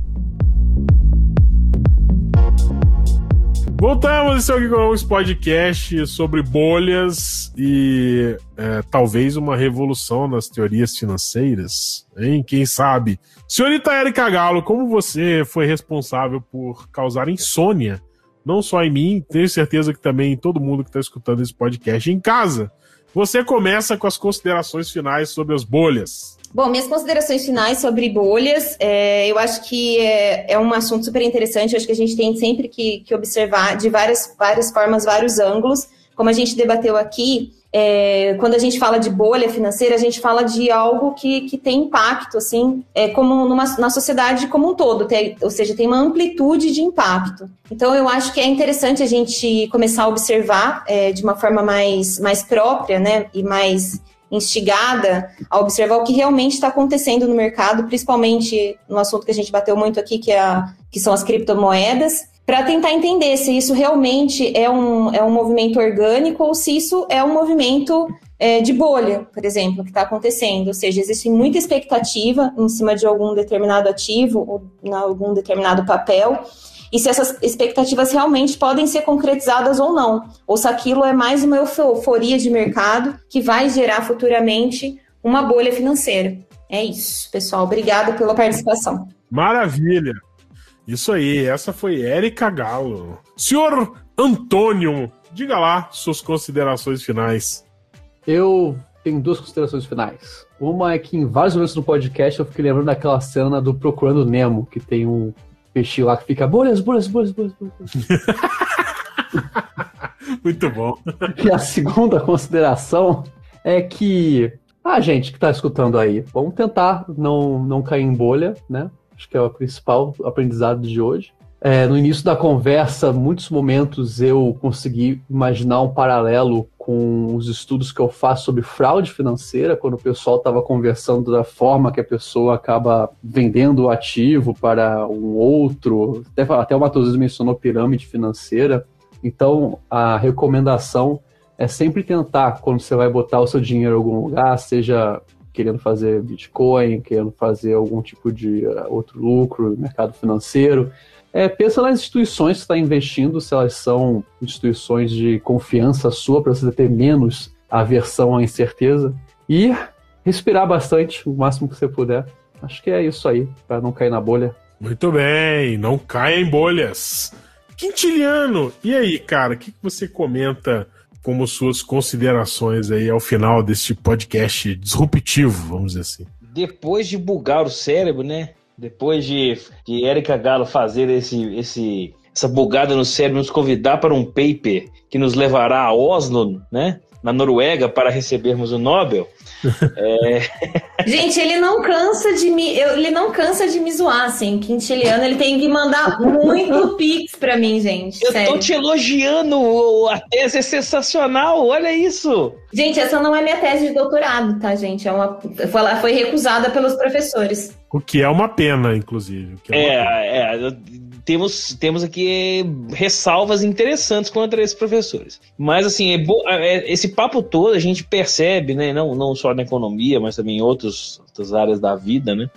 Voltamos, esse é o Podcast sobre bolhas e é, talvez uma revolução nas teorias financeiras, hein? Quem sabe? Senhorita Erika Galo, como você foi responsável por causar insônia, não só em mim, tenho certeza que também em todo mundo que está escutando esse podcast em casa, você começa com as considerações finais sobre as bolhas. Bom, minhas considerações finais sobre bolhas, é, eu acho que é, é, um assunto super interessante, eu acho que a gente tem sempre que, que observar de várias, várias formas, vários ângulos. Como a gente debateu aqui, é, quando a gente fala de bolha financeira, a gente fala de algo que, que tem impacto, assim, é, como numa, na sociedade como um todo, tem, ou seja, tem uma amplitude de impacto. Então, eu acho que é interessante a gente começar a observar é, de uma forma mais, mais própria, né, e mais instigada a observar o que realmente está acontecendo no mercado, principalmente no assunto que a gente bateu muito aqui, que, é a, que são as criptomoedas, para tentar entender se isso realmente é um, é um movimento orgânico ou se isso é um movimento é, de bolha, por exemplo, que está acontecendo. Ou seja, existe muita expectativa em cima de algum determinado ativo ou em algum determinado papel e se essas expectativas realmente podem ser concretizadas ou não, ou se aquilo é mais uma euforia de mercado que vai gerar futuramente uma bolha financeira. É isso, pessoal. Obrigada pela participação. Maravilha. Isso aí, essa foi Érica Galo. Senhor Antônio, diga lá suas considerações finais. Eu tenho duas considerações finais. Uma é que em vários momentos do podcast eu fiquei lembrando daquela cena do Procurando Nemo, que tem um peixinho lá que fica bolhas, bolhas, bolhas, bolhas. bolhas. Muito bom. E a segunda consideração é que a ah, gente que está escutando aí, vamos tentar não, não cair em bolha, né? Acho que é o principal aprendizado de hoje. É, no início da conversa, muitos momentos eu consegui imaginar um paralelo com os estudos que eu faço sobre fraude financeira, quando o pessoal estava conversando da forma que a pessoa acaba vendendo o ativo para um outro. Até, até o Matheus mencionou pirâmide financeira. Então, a recomendação é sempre tentar, quando você vai botar o seu dinheiro em algum lugar, seja querendo fazer Bitcoin, querendo fazer algum tipo de uh, outro lucro mercado financeiro, é, pensa nas instituições que está investindo, se elas são instituições de confiança sua, para você ter menos aversão à incerteza. E respirar bastante, o máximo que você puder. Acho que é isso aí, para não cair na bolha. Muito bem, não caia em bolhas. Quintiliano, e aí, cara, o que, que você comenta como suas considerações aí ao final deste podcast disruptivo, vamos dizer assim? Depois de bugar o cérebro, né? Depois de, de Galo fazer esse, esse, essa bugada no cérebro, nos convidar para um paper que nos levará a Oslo, né? Na Noruega para recebermos o Nobel. é... Gente, ele não cansa de me, ele não cansa de me zoar, assim. Quintiliano, ele tem que mandar muito pix para mim, gente. Eu sério. tô te elogiando, a tese é sensacional, olha isso. Gente, essa não é minha tese de doutorado, tá, gente? É uma, ela foi recusada pelos professores. O que é uma pena, inclusive. É, é, é, temos, temos aqui ressalvas interessantes contra esses professores. Mas, assim, é, é esse papo todo a gente percebe, né, não, não só na economia, mas também em outros, outras áreas da vida, né,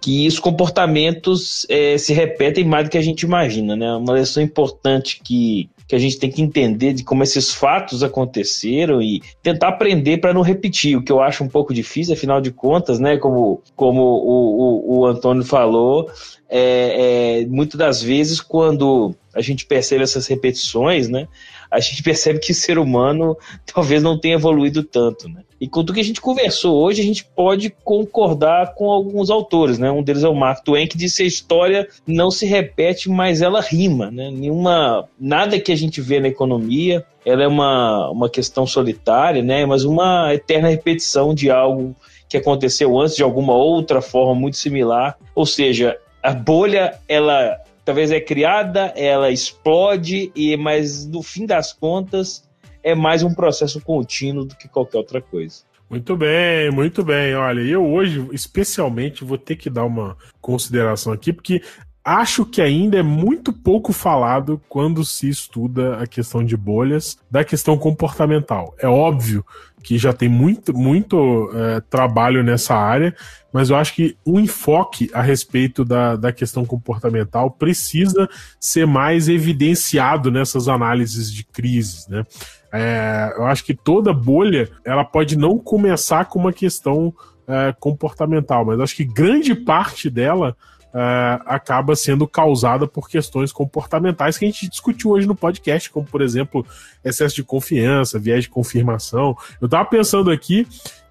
que os comportamentos é, se repetem mais do que a gente imagina, né? Uma lição importante que, que a gente tem que entender de como esses fatos aconteceram e tentar aprender para não repetir, o que eu acho um pouco difícil, afinal de contas, né? Como, como o, o, o Antônio falou, é, é, muitas das vezes quando a gente percebe essas repetições, né? A gente percebe que o ser humano talvez não tenha evoluído tanto, né? E com tudo que a gente conversou hoje, a gente pode concordar com alguns autores, né? Um deles é o Mark Twain, que disse que a história não se repete, mas ela rima, né? Nenhuma, nada que a gente vê na economia, ela é uma, uma questão solitária, né? Mas uma eterna repetição de algo que aconteceu antes de alguma outra forma muito similar. Ou seja, a bolha, ela talvez é criada, ela explode, e mas no fim das contas é mais um processo contínuo do que qualquer outra coisa. Muito bem, muito bem. Olha, eu hoje, especialmente, vou ter que dar uma consideração aqui, porque acho que ainda é muito pouco falado quando se estuda a questão de bolhas da questão comportamental. É óbvio que já tem muito, muito é, trabalho nessa área, mas eu acho que o um enfoque a respeito da, da questão comportamental precisa ser mais evidenciado nessas análises de crises, né? É, eu acho que toda bolha ela pode não começar com uma questão é, comportamental, mas acho que grande parte dela Uh, acaba sendo causada por questões comportamentais que a gente discutiu hoje no podcast, como por exemplo excesso de confiança, viés de confirmação. Eu estava pensando aqui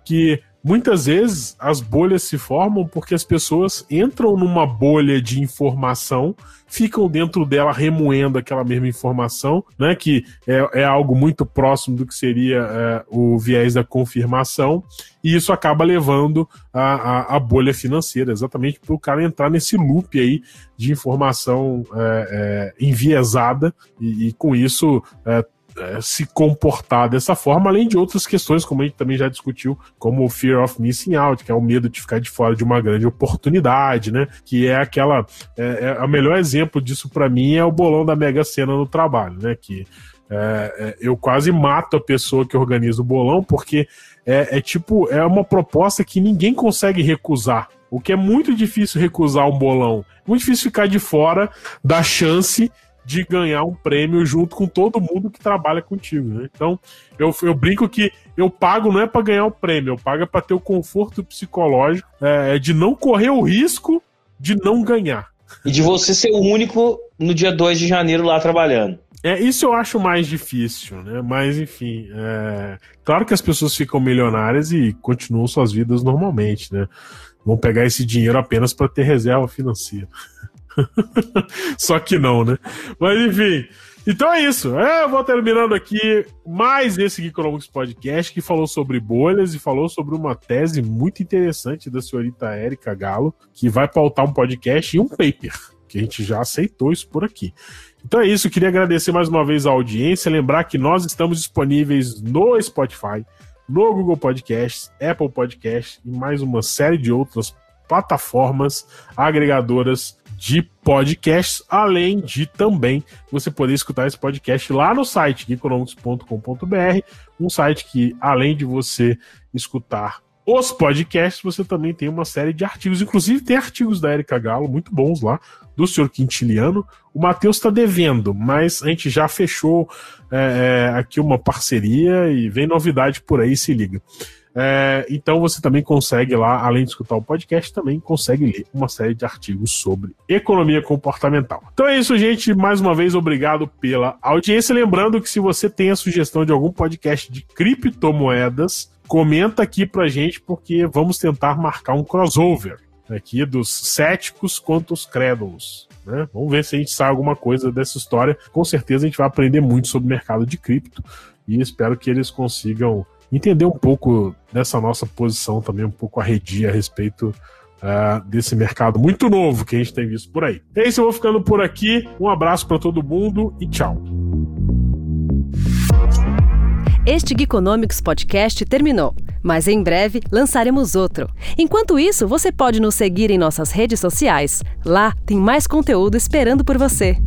que Muitas vezes as bolhas se formam porque as pessoas entram numa bolha de informação, ficam dentro dela remoendo aquela mesma informação, né? Que é, é algo muito próximo do que seria é, o viés da confirmação, e isso acaba levando a, a, a bolha financeira, exatamente para o cara entrar nesse loop aí de informação é, é enviesada, e, e com isso é, é, se comportar dessa forma, além de outras questões, como a gente também já discutiu, como o fear of missing out, que é o medo de ficar de fora de uma grande oportunidade, né? Que é aquela. É, é o melhor exemplo disso para mim é o bolão da Mega Sena no trabalho, né? Que é, é, eu quase mato a pessoa que organiza o bolão, porque é, é tipo, é uma proposta que ninguém consegue recusar. O que é muito difícil recusar um bolão. Muito difícil ficar de fora da chance de ganhar um prêmio junto com todo mundo que trabalha contigo, né? Então, eu, eu brinco que eu pago não é para ganhar o prêmio, eu pago é para ter o conforto psicológico é, é, de não correr o risco de não ganhar. E de você ser o único no dia 2 de janeiro lá trabalhando. É, isso eu acho mais difícil, né? Mas, enfim, é... claro que as pessoas ficam milionárias e continuam suas vidas normalmente, né? Vão pegar esse dinheiro apenas para ter reserva financeira. Só que não, né? Mas enfim. Então é isso. É, eu vou terminando aqui mais esse Geekonomics Podcast que falou sobre bolhas e falou sobre uma tese muito interessante da senhorita Érica Galo, que vai pautar um podcast e um paper, que a gente já aceitou isso por aqui. Então é isso, queria agradecer mais uma vez a audiência, lembrar que nós estamos disponíveis no Spotify, no Google Podcasts, Apple Podcasts e mais uma série de outras plataformas agregadoras de podcasts, além de também você poder escutar esse podcast lá no site economics.com.br, um site que além de você escutar os podcasts, você também tem uma série de artigos, inclusive tem artigos da Erika Galo muito bons lá, do senhor Quintiliano. O Matheus está devendo, mas a gente já fechou é, é, aqui uma parceria e vem novidade por aí, se liga. É, então você também consegue lá, além de escutar o podcast, também consegue ler uma série de artigos sobre economia comportamental. Então é isso, gente. Mais uma vez, obrigado pela audiência. Lembrando que se você tem a sugestão de algum podcast de criptomoedas, comenta aqui pra gente, porque vamos tentar marcar um crossover aqui dos céticos quanto os crédulos. né? Vamos ver se a gente sai alguma coisa dessa história. Com certeza a gente vai aprender muito sobre o mercado de cripto e espero que eles consigam entender um pouco dessa nossa posição também, um pouco arredia a respeito uh, desse mercado muito novo que a gente tem visto por aí. É isso, eu vou ficando por aqui. Um abraço para todo mundo e tchau. Este Geekonomics Podcast terminou, mas em breve lançaremos outro. Enquanto isso, você pode nos seguir em nossas redes sociais. Lá tem mais conteúdo esperando por você.